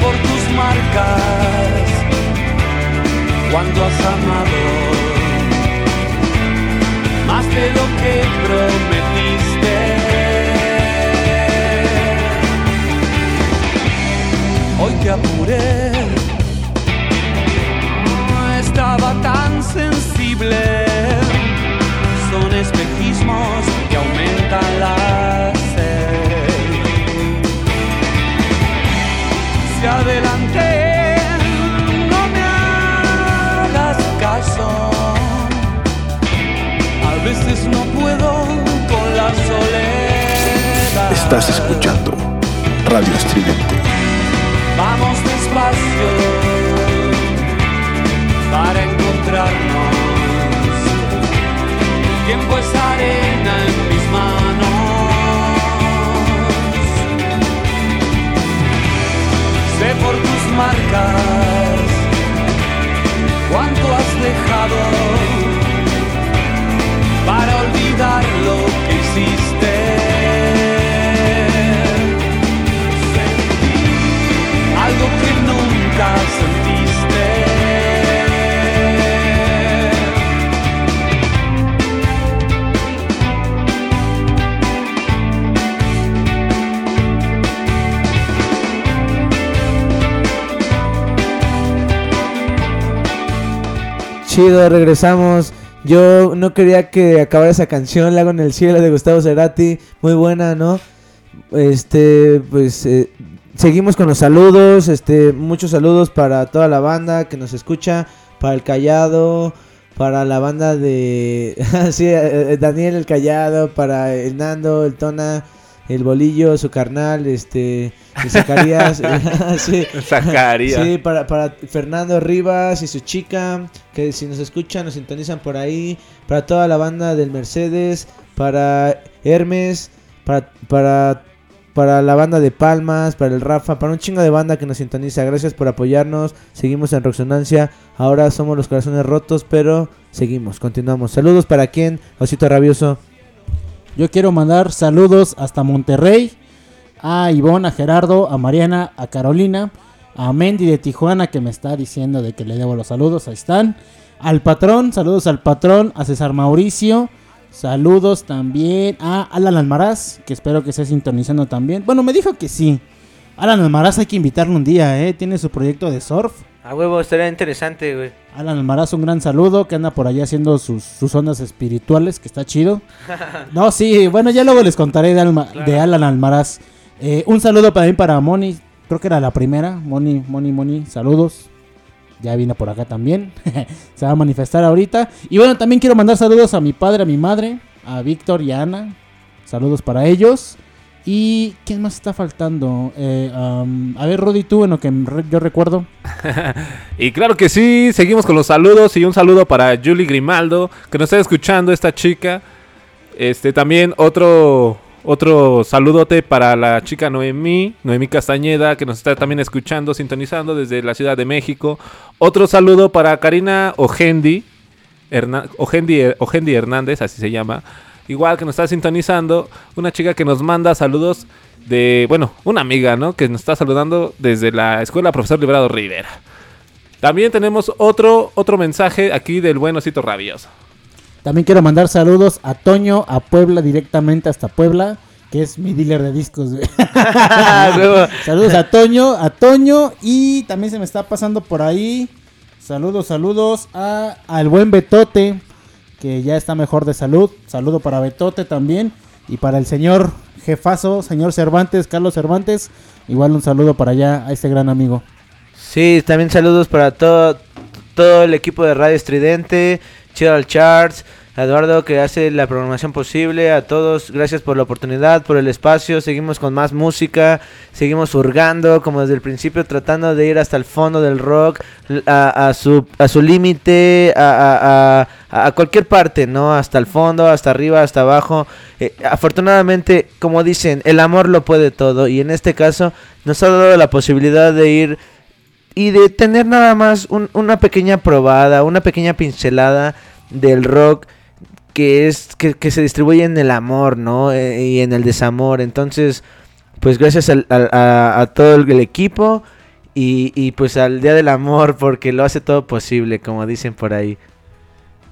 Por tus marcas cuando has amado más de lo que prometiste. Hoy te apuré, no estaba tan sensible. Espejismos que aumentan la sed. Si adelanté, no me hagas caso. A veces no puedo con la soledad. Estás escuchando Radio Estridente. Vamos despacio para encontrarnos. Tiempo arena en mis manos. Sé por tus marcas cuánto has dejado para olvidar lo que hiciste. algo que nunca sentiste. Chido, regresamos. Yo no quería que acabara esa canción, Lago en el cielo de Gustavo Cerati, muy buena, ¿no? Este, pues eh, seguimos con los saludos, este, muchos saludos para toda la banda que nos escucha, para el Callado, para la banda de sí, eh, Daniel el Callado, para el Nando, el Tona, el Bolillo, su carnal, este, Zacarías, sí, Zacarías. sí, para, para Fernando Rivas y su chica, que si nos escuchan, nos sintonizan por ahí, para toda la banda del Mercedes, para Hermes, para, para, para la banda de Palmas, para el Rafa, para un chingo de banda que nos sintoniza. Gracias por apoyarnos, seguimos en Roxonancia, ahora somos los corazones rotos, pero seguimos, continuamos. Saludos para quien, Osito Rabioso. Yo quiero mandar saludos hasta Monterrey. A Ivonne, a Gerardo, a Mariana, a Carolina, a Mendy de Tijuana que me está diciendo de que le debo los saludos. Ahí están. Al patrón, saludos al patrón, a César Mauricio. Saludos también a Alan Almaraz, que espero que esté sintonizando también. Bueno, me dijo que sí. Alan Almaraz hay que invitarlo un día, ¿eh? Tiene su proyecto de surf. A huevo, estaría interesante, güey. Alan Almaraz, un gran saludo, que anda por allá haciendo sus, sus ondas espirituales, que está chido. No, sí, bueno, ya luego les contaré de, Alma- de Alan Almaraz. Eh, un saludo para mí, para Moni, creo que era la primera. Moni, Moni, Moni, saludos. Ya vino por acá también. Se va a manifestar ahorita. Y bueno, también quiero mandar saludos a mi padre, a mi madre, a Víctor y a Ana. Saludos para ellos. ¿Y quién más está faltando? Eh, a ver, Rudy, tú, en lo que yo recuerdo. Y claro que sí, seguimos con los saludos y un saludo para Julie Grimaldo, que nos está escuchando esta chica. Este también otro otro saludote para la chica Noemí, Noemí Castañeda, que nos está también escuchando, sintonizando desde la Ciudad de México. Otro saludo para Karina Ojendi, Herna- Ojendi, Ojendi Hernández, así se llama. Igual que nos está sintonizando, una chica que nos manda saludos de, bueno, una amiga, ¿no? Que nos está saludando desde la Escuela Profesor Librado Rivera. También tenemos otro, otro mensaje aquí del buen osito rabioso. También quiero mandar saludos a Toño, a Puebla, directamente hasta Puebla, que es mi dealer de discos. saludos a Toño, a Toño y también se me está pasando por ahí. Saludos, saludos a, al buen Betote, que ya está mejor de salud. Saludo para Betote también y para el señor jefazo, señor Cervantes, Carlos Cervantes. Igual un saludo para allá a este gran amigo. Sí, también saludos para todo, todo el equipo de Radio Estridente, Chiral Charts, Eduardo que hace la programación posible, a todos, gracias por la oportunidad, por el espacio, seguimos con más música, seguimos hurgando como desde el principio tratando de ir hasta el fondo del rock, a, su, a su límite, a, a- a- a cualquier parte, ¿no? Hasta el fondo, hasta arriba, hasta abajo. Eh, afortunadamente, como dicen, el amor lo puede todo y en este caso nos ha dado la posibilidad de ir y de tener nada más un- una pequeña probada, una pequeña pincelada del rock que es que, se distribuye en el amor, ¿no? Eh, y en el desamor. Entonces, pues gracias al- a, todo el, equipo y, pues al Día del Amor porque lo hace todo posible, como dicen por ahí.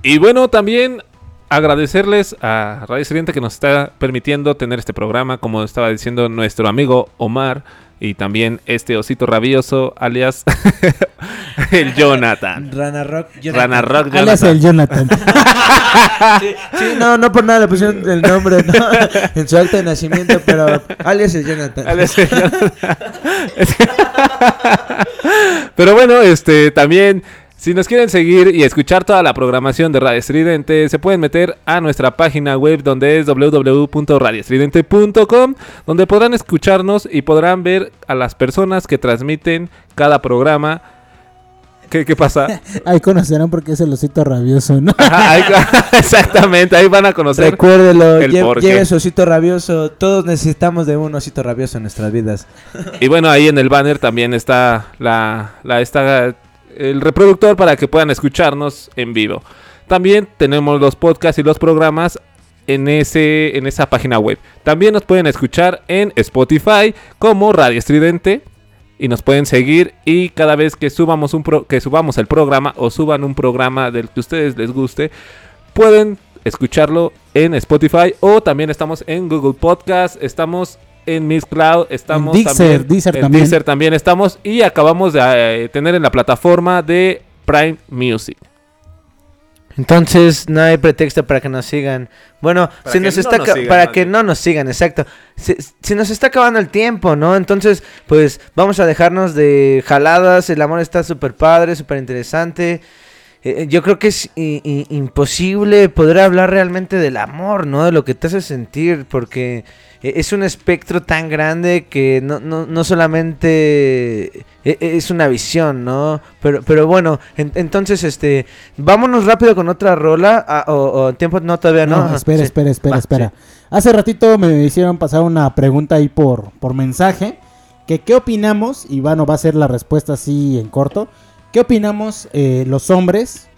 Y bueno, también agradecerles a Radio Estridente que nos está permitiendo tener este programa, como estaba diciendo nuestro amigo Omar, y también este osito rabioso, alias el Jonathan. Rana Rock, Rana Rock, Alias el Jonathan. sí, sí, no, no por nada le pusieron el nombre, ¿no? En su acta de nacimiento, pero alias el Jonathan. Alias el Jonathan. Pero bueno, este también si nos quieren seguir y escuchar toda la programación de Radio Estridente, se pueden meter a nuestra página web donde es www.radioestridente.com, donde podrán escucharnos y podrán ver a las personas que transmiten cada programa. ¿Qué, qué pasa? Ahí conocerán porque es el osito rabioso, ¿no? Ajá, ahí- exactamente, ahí van a conocer Recuérdelo, el lle- lleve su osito rabioso. Todos necesitamos de un osito rabioso en nuestras vidas. Y bueno, ahí en el banner también está la, la esta, el reproductor para que puedan escucharnos en vivo. También tenemos los podcasts y los programas en ese en esa página web. También nos pueden escuchar en Spotify como Radio Estridente y nos pueden seguir y cada vez que subamos un pro- que subamos el programa o suban un programa del que ustedes les guste, pueden escucharlo en Spotify o también estamos en Google Podcast, estamos en Miss Cloud, estamos En Deezer, también Deezer en también. Deezer también estamos y acabamos de eh, tener en la plataforma de Prime Music. Entonces no hay pretexto para que nos sigan. Bueno, Para se que nos no está nos ca- sigan, para que no nos sigan, exacto. Se, se nos está acabando el tiempo, ¿no? Entonces, pues vamos a dejarnos de jaladas. El amor está súper padre, súper interesante. Eh, yo creo que es imposible poder hablar realmente del amor, ¿no? De lo que te hace sentir, porque eh, es un espectro tan grande que no, no, no solamente e- e- es una visión, ¿no? Pero, pero bueno, en- entonces, este, vámonos rápido con otra rola, ah, o, o tiempo, no, todavía no. No, espera, sí. espera, espera, Va, espera. Hace ratito me hicieron pasar una pregunta ahí por, por mensaje. Que qué opinamos, y bueno, va a ser la respuesta así en corto. ¿Qué opinamos eh, los hombres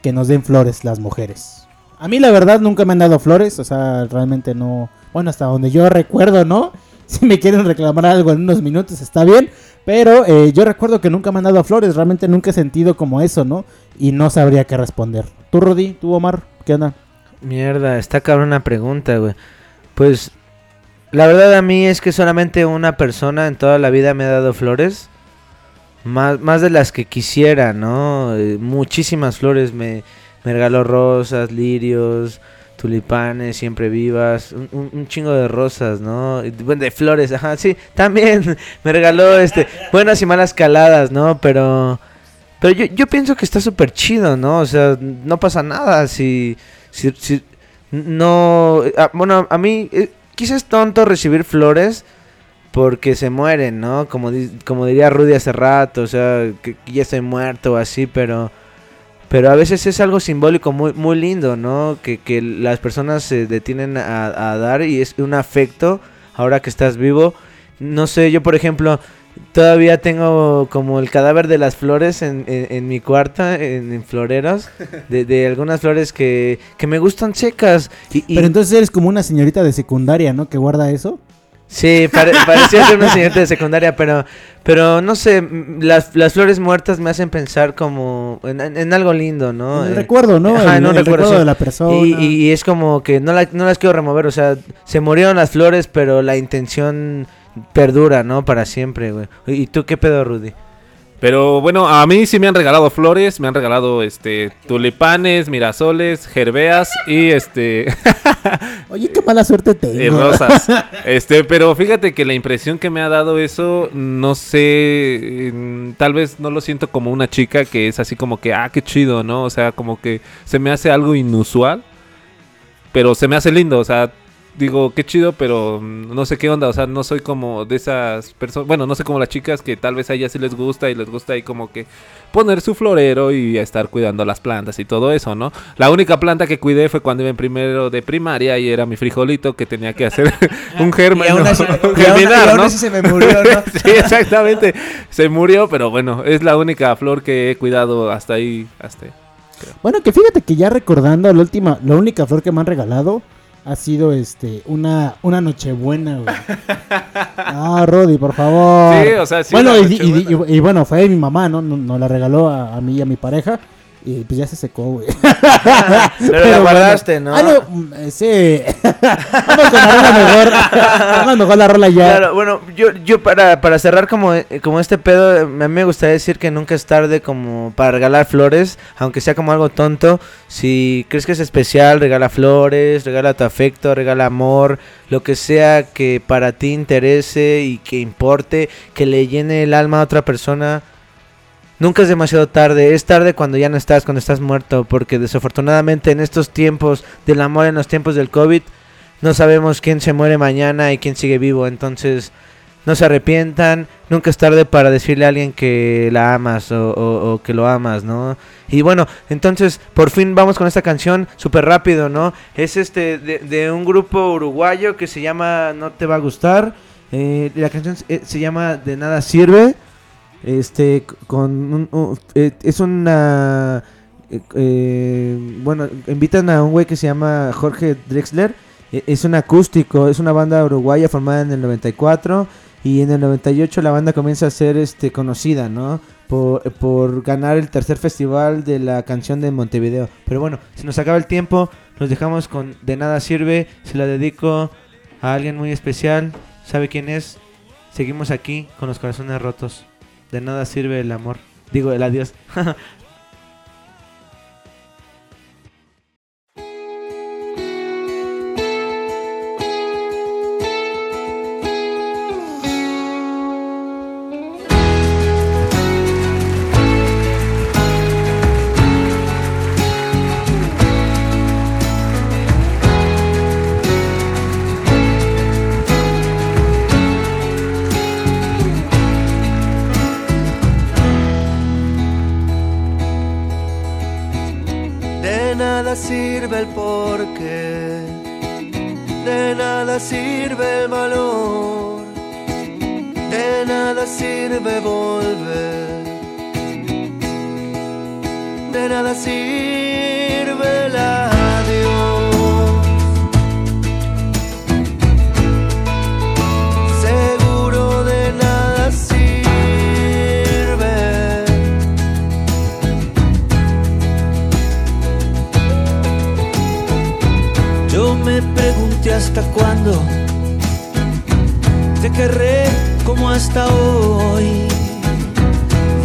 que nos den flores las mujeres? A mí la verdad nunca me han dado flores, o sea, realmente no... Bueno, hasta donde yo recuerdo, ¿no? Si me quieren reclamar algo en unos minutos está bien, pero eh, yo recuerdo que nunca me han dado flores, realmente nunca he sentido como eso, ¿no? Y no sabría qué responder. ¿Tú, Rudy? ¿Tú, Omar? ¿Qué onda? Mierda, está cabrón una pregunta, güey. Pues la verdad a mí es que solamente una persona en toda la vida me ha dado flores. más, más de las que quisiera, ¿no? Eh, muchísimas flores, me, me regaló rosas, lirios, tulipanes, siempre vivas, un, chingo de rosas, ¿no? Bueno, de flores, ajá, sí, también me regaló este buenas y malas caladas, ¿no? Pero pero yo, yo pienso que está súper chido, ¿no? O sea, no pasa nada si si, no ah, bueno, a mí eh, quizás es tonto recibir flores porque se mueren, ¿no? Como di- como diría Rudy hace rato, o sea, que, que ya estoy muerto o así, pero pero a veces es algo simbólico muy, muy lindo, ¿no? Que, que las personas se detienen a, a dar y es un afecto ahora que estás vivo. No sé, yo por ejemplo, todavía tengo como el cadáver de las flores en, en- en mi cuarto, en, en floreros, de, de algunas flores que, que me gustan secas. Y, y- Pero entonces eres como una señorita de secundaria, ¿no? Que guarda eso. Sí, pare- parecía ser una señorita de secundaria, pero, pero no sé, las, las flores muertas me hacen pensar como en, algo lindo, ¿no? El Eh, recuerdo, ¿no? ajá, El- un el recuerdo, recuerdo sí. de la persona. Y es como que no, la- no las quiero remover, o sea, se murieron las flores, pero la intención perdura, ¿no? Para siempre, güey. ¿Y tú qué pedo, Rudy? Pero bueno, a mí sí me han regalado flores, me han regalado este tulipanes, mirasoles, gerbeas y este Oye, qué mala suerte tengo. y rosas. Este, pero fíjate que la impresión que me ha dado eso, no sé, mm, tal vez no lo siento como una chica que es así como que, ah, qué chido, ¿no? O sea, como que se me hace algo inusual, pero se me hace lindo, o sea, digo, qué chido, pero no sé qué onda, o sea, no soy como de esas personas, bueno, no sé como las chicas que tal vez a ellas sí les gusta y les gusta ahí como que poner su florero y estar cuidando las plantas y todo eso, ¿no? La única planta que cuidé fue cuando iba en primero de primaria y era mi frijolito que tenía que hacer un germen, Y aún ¿no? así- y aún- germinar, y aún ¿no? así se me murió, ¿no? sí, exactamente, se murió, pero bueno, es la única flor que he cuidado hasta ahí, hasta ahí. Bueno, que fíjate que ya recordando la última, la única flor que me han regalado ha sido este una una nochebuena, güey. Ah, Rodi, por favor. Sí, o sea, sí, Bueno, y, y- y bueno, fue mi mamá, ¿no? Nos, nos la regaló a, a mí y a mi pareja. Y pues ya se secó, güey. Pero la guardaste, ¿no? Ah, no, mm, sí. Vamos con la rola mejor. Vamos mejor la rola ya. Claro, bueno, yo, yo para, para cerrar como, eh, como este pedo, a mí me gustaría decir que nunca es tarde como para regalar flores, aunque sea como algo tonto. Si crees que es especial, regala flores, regala tu afecto, regala amor, lo que sea que para ti interese y que importe, que le llene el alma a otra persona. Nunca es demasiado tarde, es tarde cuando ya no estás, cuando estás muerto, porque desafortunadamente en estos tiempos del amor, en los tiempos del COVID, no sabemos quién se muere mañana y quién sigue vivo, entonces no se arrepientan, nunca es tarde para decirle a alguien que la amas o, o- o que lo amas, ¿no? Y bueno, entonces por fin vamos con esta canción súper rápido, ¿no? Es este de, de un grupo uruguayo que se llama No te va a gustar, eh, la canción eh, se llama De nada sirve, este con un, un- eh, es una eh, eh, bueno, invitan a un güey que se llama Jorge Drexler. E- Es un acústico, es una banda uruguaya formada en el 94 y en el 98 la banda comienza a ser este conocida, ¿no? Por, por ganar el tercer festival de la canción de Montevideo. Pero bueno, se nos acaba el tiempo, nos dejamos con De nada sirve, se la dedico a alguien muy especial, ¿sabe quién es? Seguimos aquí con los corazones rotos. De nada sirve el amor, digo el adiós. nada sirve el porqué, de nada sirve el valor, de nada sirve volver, de nada sirve hasta hoy.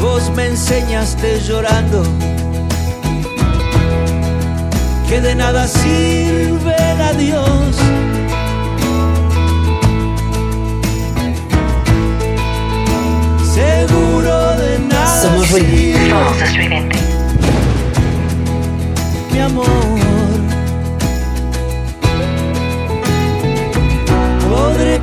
vos me enseñaste llorando que de nada sirve a Dios. Seguro de nada Somos sirve estridente. mi amor.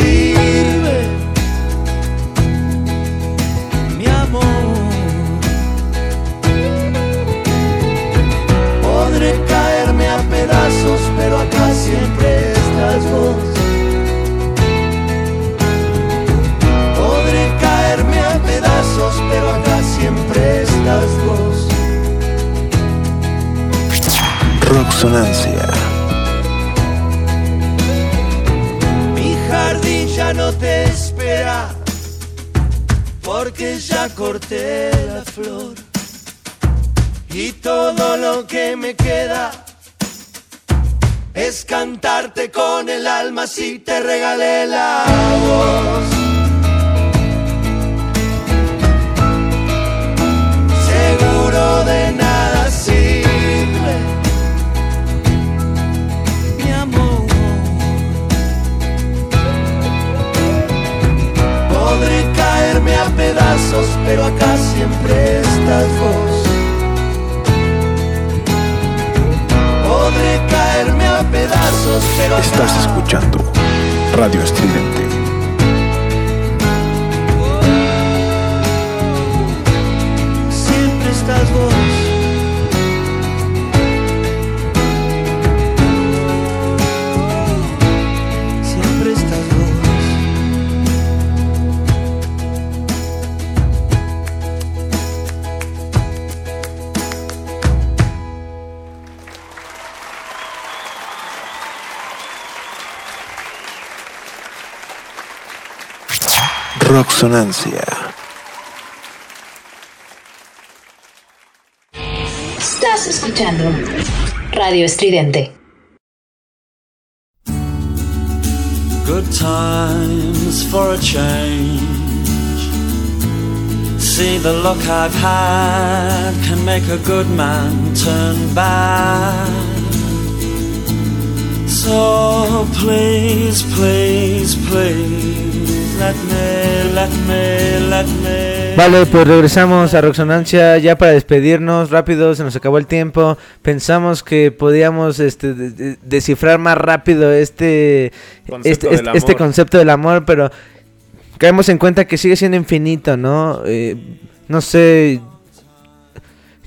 Sirve mi amor. Podré caerme a pedazos, pero acá siempre estás vos. Podré caerme a pedazos, pero acá siempre estás vos. Roxonancia. Mi jardín ya no te espera, porque ya corté la flor. Y todo lo que me queda es cantarte con el alma si te regalé la voz. Pedazos, pero acá siempre estás vos. Podré caerme a pedazos, pero acá Estás escuchando Radio Estridente. Roxonancia. Estás escuchando Radio Estridente. Good times for a change. See the luck I've had can make a good man turn bad. So please, please, please, Vale, pues regresamos a Roxonancia ya para despedirnos. Rápido, se nos acabó el tiempo. Pensamos que podíamos este, de- de- descifrar más rápido este, Concepto este, del este- este amor. concepto del amor, pero caemos en cuenta que sigue siendo infinito, ¿no? Eh, no sé.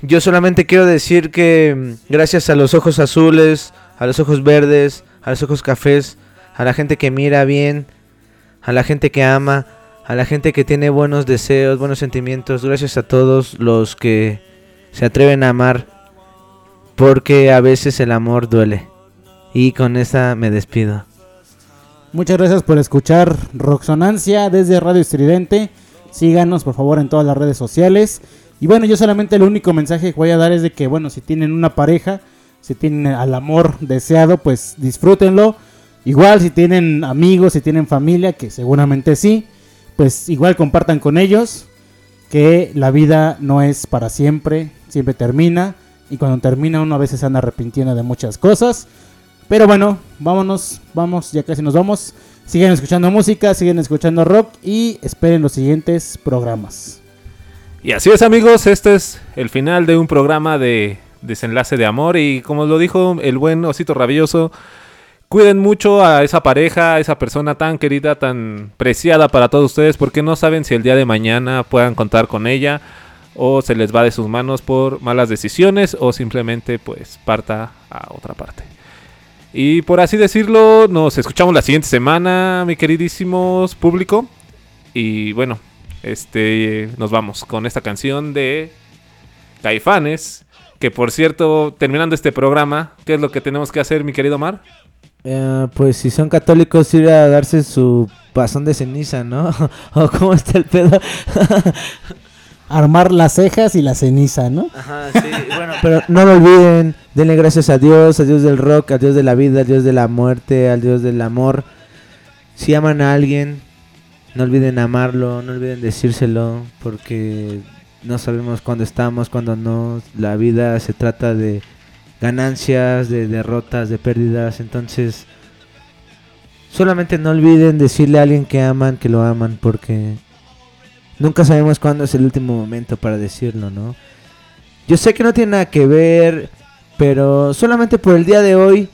Yo solamente quiero decir que mm, gracias a los ojos azules, a los ojos verdes, a los ojos cafés, a la gente que mira bien, a la gente que ama, a la gente que tiene buenos deseos, buenos sentimientos, gracias a todos los que se atreven a amar, porque a veces el amor duele. Y con esta me despido. Muchas gracias por escuchar Roxonancia desde Radio Estridente. Síganos por favor en todas las redes sociales. Y bueno, yo solamente el único mensaje que voy a dar es de que, bueno, si tienen una pareja, si tienen al amor deseado, pues disfrútenlo. Igual si tienen amigos, si tienen familia, que seguramente sí, pues igual compartan con ellos que la vida no es para siempre, siempre termina. Y cuando termina uno a veces anda arrepintiendo de muchas cosas. Pero bueno, vámonos, vamos, ya casi nos vamos. Siguen escuchando música, siguen escuchando rock y esperen los siguientes programas. Y así es amigos, este es el final de un programa de desenlace de amor y como lo dijo el buen Osito Rabioso, cuiden mucho a esa pareja, a esa persona tan querida, tan preciada para todos ustedes porque no saben si el día de mañana puedan contar con ella o se les va de sus manos por malas decisiones o simplemente pues parta a otra parte. Y por así decirlo, nos escuchamos la siguiente semana, mi queridísimos público. Y bueno, este nos vamos con esta canción de Caifanes. Que por cierto, terminando este programa, ¿qué es lo que tenemos que hacer, mi querido Mar? Eh, pues si son católicos, ir a darse su pasón de ceniza, ¿no? ¿O cómo está el pedo? Armar las cejas y la ceniza, ¿no? Ajá, sí, bueno, pero no lo olviden, denle gracias a Dios, a Dios del rock, a Dios de la vida, a Dios de la muerte, al Dios del amor. Si aman a alguien, no olviden amarlo, no olviden decírselo, porque no sabemos cuándo estamos, cuándo no. La vida se trata de ganancias, de derrotas, de pérdidas, entonces solamente no olviden decirle a alguien que aman, que lo aman, porque nunca sabemos cuándo es el último momento para decirlo, ¿no? Yo sé que no tiene nada que ver, pero solamente por el día de hoy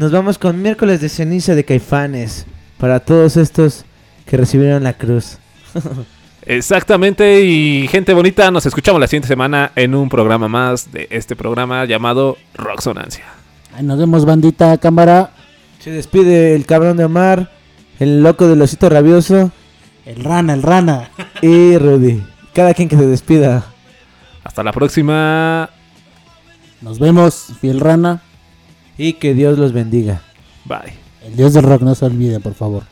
nos vamos con miércoles de ceniza de caifanes para todos estos que recibieron la cruz. Exactamente, y gente bonita, nos escuchamos la siguiente semana en un programa más de este programa llamado Rocksonancia. Ahí nos vemos, bandita, cámara. Se despide el cabrón de Omar, el loco del osito rabioso. El rana, el rana. Y Rudy. Cada quien que se despida. Hasta la próxima. Nos vemos, fiel rana. Y que Dios los bendiga. Bye. El dios del rock no se olvide, por favor.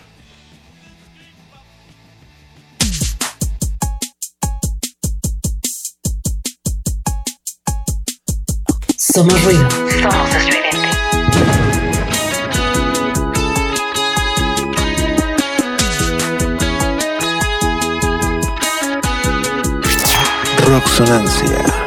Somos ruido. Somos estridente. Rocksonancia.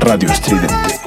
Radio Estridente.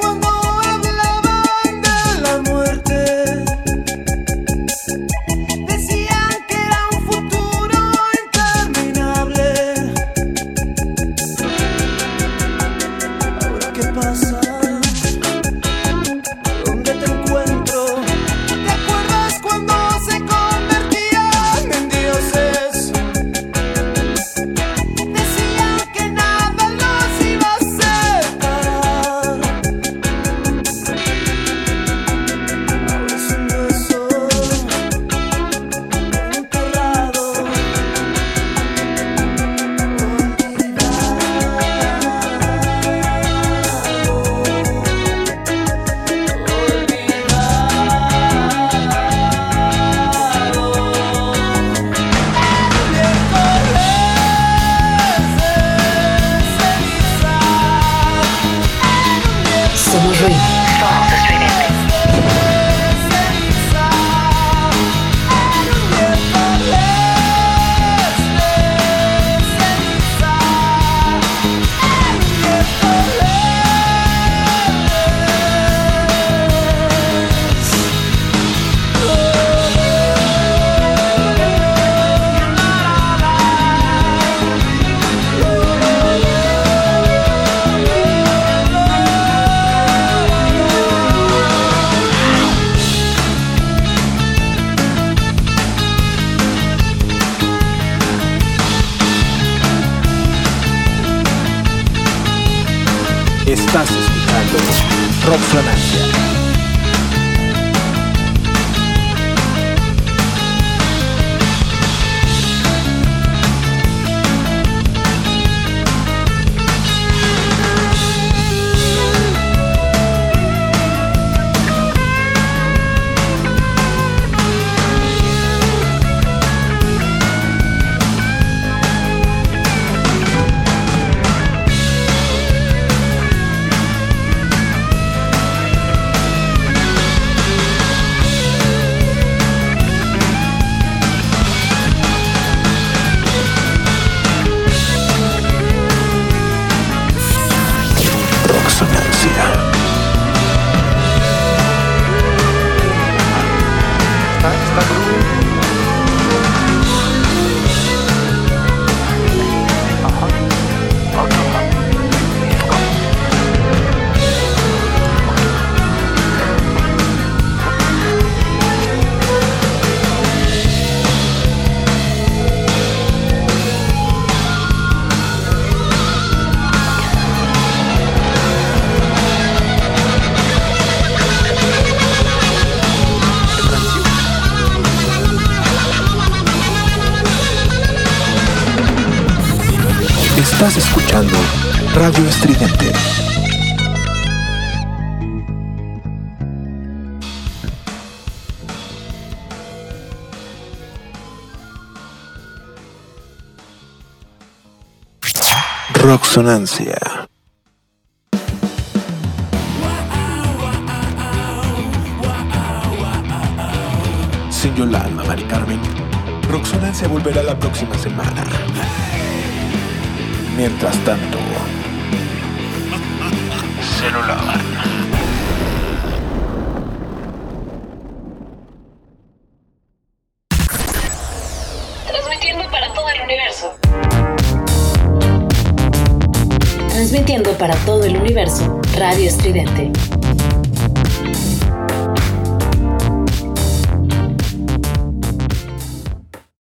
Roxonancia.